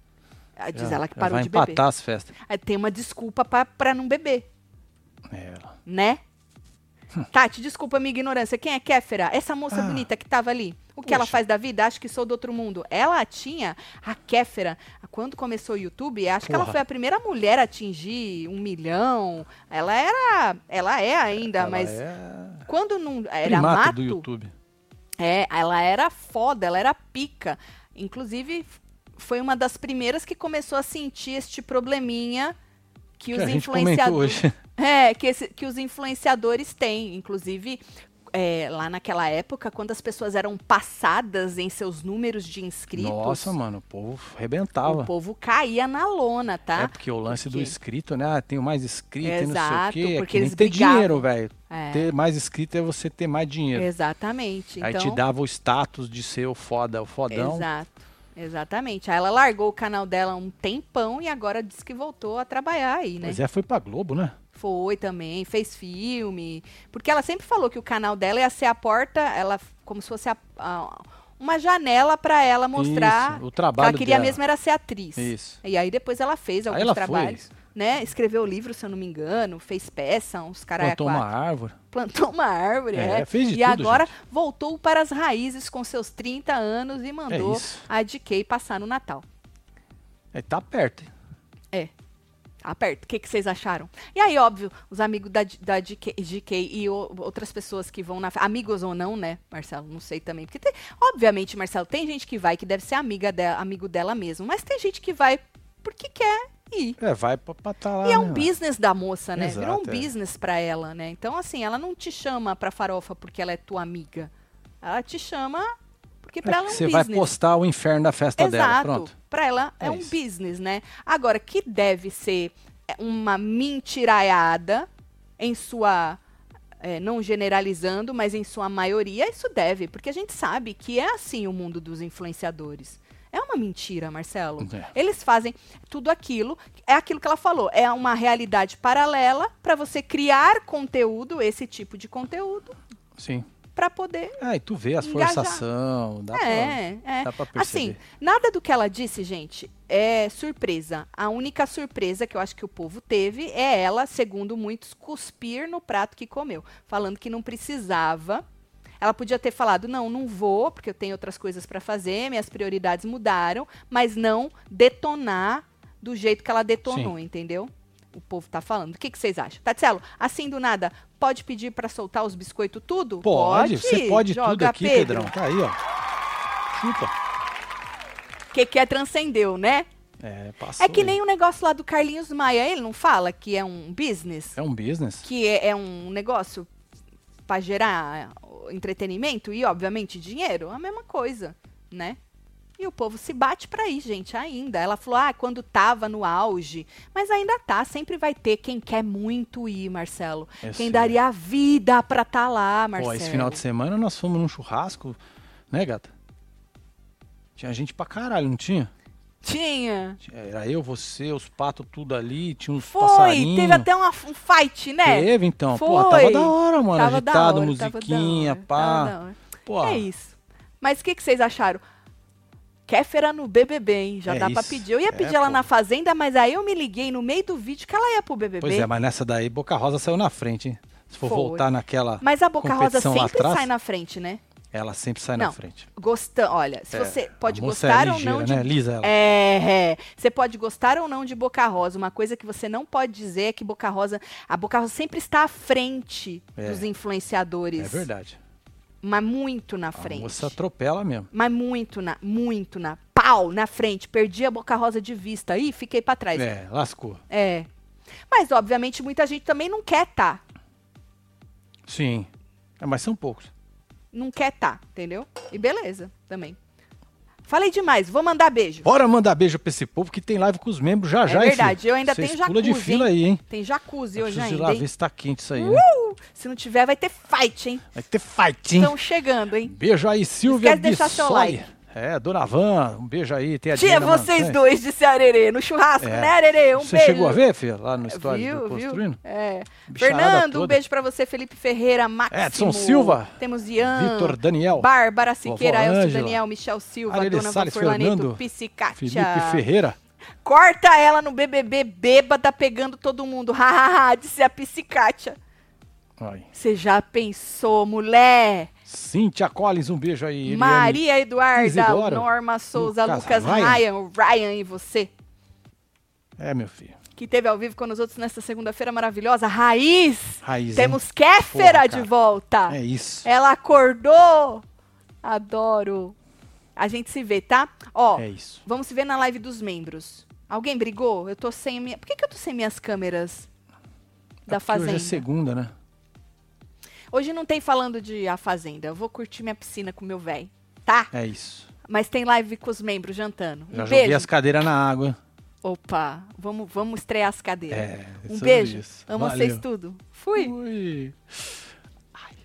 Ah, Diz Já- ela que já parou vai de empatar beber. as festas. Aí tem uma desculpa pra, pra não beber, É, ela. né? Tati, desculpa a minha ignorância. Quem é Kéfera? Essa moça Ah. bonita que tava ali. O que ela faz da vida? Acho que sou do outro mundo. Ela tinha, a Kéfera, quando começou o YouTube, acho que ela Porra. foi a primeira mulher a atingir um milhão. Ela era, ela é ainda, Ela mas é quando não era primata mato, do YouTube. É, ela era foda, ela era pica. Inclusive, foi uma das primeiras que começou a sentir este probleminha que, Que os influenciadores. É, que, esse- que os influenciadores têm. Inclusive, é, lá naquela época, quando as pessoas eram passadas em seus números de inscritos, Nossa, mano, o povo o arrebentava. povo caía na lona, tá? É porque o lance do Porque- inscrito, né? Ah, tenho mais inscrito e não sei o Exato, quê. É porque que nem eles ter brigavam. dinheiro, velho. É. Ter mais inscrito é você ter mais dinheiro. Exatamente. Aí então, te dava o status de ser o foda, o fodão. Exato. Exatamente. Aí ela largou o canal dela um tempão e agora disse que voltou a trabalhar aí, né? Mas é, foi pra Globo, né? Foi também, fez filme. Porque ela sempre falou que o canal dela ia ser a porta, ela como se fosse a- a- uma janela pra ela mostrar. Isso, o que trabalho ela queria dela. mesmo era ser atriz. Isso. E aí depois ela fez alguns ela foi. Né? Escreveu livro, se eu não me engano, fez peça, uns caras Plantou uma árvore. plantou uma árvore, É, é. fez de e tudo, agora gente. voltou para as raízes com seus 30 anos e mandou isso. a DK passar no Natal. É, tá perto. hein? É. Aperto. O que, que vocês acharam? E aí, óbvio, os amigos da, da GK, GK e o- outras pessoas que vão na. Amigos ou não, né, Marcelo? Não sei também. Porque, tem- obviamente, Marcelo, tem gente que vai que deve ser amiga dela, amigo dela mesmo. Mas tem gente que vai porque quer ir. É, vai pra, pra tá lá. E é né, um business da moça, né? Virou um Exato, é. business pra ela, né? Então, assim, ela não te chama pra farofa porque ela é tua amiga. Ela te chama porque pra É, ela é um você business. vai postar o inferno da festa dela. Exato. Pronto. Pra ela é, É um isso. business, né? Agora, que deve ser é, uma mentiraiada em sua. é, não generalizando, mas em sua maioria, isso deve, porque a gente sabe que é assim o mundo dos influenciadores. É uma mentira, Marcelo. É. Eles fazem tudo aquilo, é aquilo que ela falou, é uma realidade paralela para você criar conteúdo, esse tipo de conteúdo, Sim. para poder Ah, e tu vê as Engajar. forçação, dá é, pra, é. dá pra perceber. Assim, nada do que ela disse, gente, é surpresa. A única surpresa que eu acho que o povo teve é ela, segundo muitos, cuspir no prato que comeu, falando que não precisava. Ela podia ter falado: não, não vou, porque eu tenho outras coisas para fazer, minhas prioridades mudaram, mas não detonar do jeito que ela detonou, Sim. entendeu? O povo tá falando. O que, que vocês acham? Tatselo, assim do nada, pode pedir para soltar os biscoitos tudo? Pode, você pode tudo Joga, aqui, Pedro. Pedrão. Tá aí, ó. Chupa. O que, que é transcendeu, né? É, passou. É que aí. nem o negócio lá do Carlinhos Maia. Ele não fala que é um business? É um business. Que é, é um negócio pra gerar entretenimento e, obviamente, dinheiro? A mesma coisa, né? E o povo se bate pra ir, gente, ainda. Ela falou, ah, quando tava no auge. Mas ainda tá, sempre vai ter quem quer muito ir, Marcelo. Eu quem sei. daria a vida pra tá lá, Marcelo. Pô, esse final de semana nós fomos num churrasco, né, gata? Tinha gente pra caralho, não tinha? Tinha. Era eu, você, os patos, tudo ali, tinha uns Foi, passarinhos. teve até uma, um fight, né? Teve, então. Pô, Foi. tava da hora, mano. Tava da agitado, hora, tava musiquinha, hora, pá. tava. Pô, É isso. Mas o que, que vocês acharam? Kéfera no BBB, hein? Já É dá pra isso. pedir. Eu ia É, pedir ela pô. na Fazenda, mas aí eu me liguei no meio do vídeo que ela ia pro BBB. Pois é, mas nessa daí, Boca Rosa saiu na frente, hein? Se for Foi. voltar naquela. Mas a Boca Rosa sempre atrás, sai na frente, né? Ela sempre sai Não. na frente. Gostando, olha, se É, você pode moça é gostar ou ligeira, não de né? Lisa ela. É, é. Você pode gostar ou não de Boca Rosa. Uma coisa que você não pode dizer é que Boca Rosa, a Boca Rosa sempre está à frente É. dos influenciadores. É verdade. Mas muito na A frente. moça atropela mesmo. Mas muito na, muito na, pau, na frente. Perdi a Boca Rosa de vista. Ih, fiquei pra trás. É, lascou. É. Mas, obviamente, muita gente também não quer tá. Sim. É, mas são poucos. Não quer tá, entendeu? E beleza, também. Falei demais, vou mandar beijo. Bora mandar beijo pra esse povo que tem live com os membros já é já, hein, verdade, eu ainda tenho jacuzzi, de fila hein? aí, hein? Tem jacuzzi Eu hoje ainda, lá hein? ver se tá quente isso aí, né? Uh, se não tiver, vai ter fight, hein? Vai ter fight, hein? Estão chegando, hein? Beijo aí, Silvia Esquece de deixar seu like. É, Dona Van, um beijo aí. Tem a Tia, Dina, mano. vocês É. dois, disse a Arerê, no churrasco, É. né, Arerê? Um Você beijo. chegou a ver, filha, lá no história viu, do viu? Construindo? É. Bicharada Fernando, um toda. beijo pra você, Felipe Ferreira, Máximo. Edson Silva. Temos Ian. Vitor Daniel. Bárbara Siqueira, Elcio. Daniel, Michel Silva, Dona Salles Vanfurlaneto, Fernando. Felipe Ferreira. Corta ela no BBB bêbada pegando todo mundo. Hahaha, disse a Psicatia. Ai. Você já pensou, mulher? Cíntia Collins, um beijo aí. Eliane. Maria Eduarda, Isidoro. Norma Souza, Lucas Lucas, Ryan. Ryan, o Ryan e você. É, meu filho. Que teve ao vivo com os outros nessa segunda-feira maravilhosa. Raiz! Raiz, hein? Temos Kéfera Porra, de volta. É isso. Ela acordou. Adoro. A gente se vê, tá? Ó, É isso. vamos se ver na live dos membros. Alguém brigou? Eu tô sem minha. Por que, que eu tô sem minhas câmeras da É Fazenda? Hoje é segunda, né? Hoje não tem falando de A Fazenda. Eu vou curtir minha piscina com meu velho, tá? É isso. Mas tem live com os membros jantando. Um Já beijo. joguei as cadeiras na água. Opa, vamos, vamos estrear as cadeiras. É, é um beijo. Isso. Amo Valeu. vocês tudo. Fui. Fui. Ai.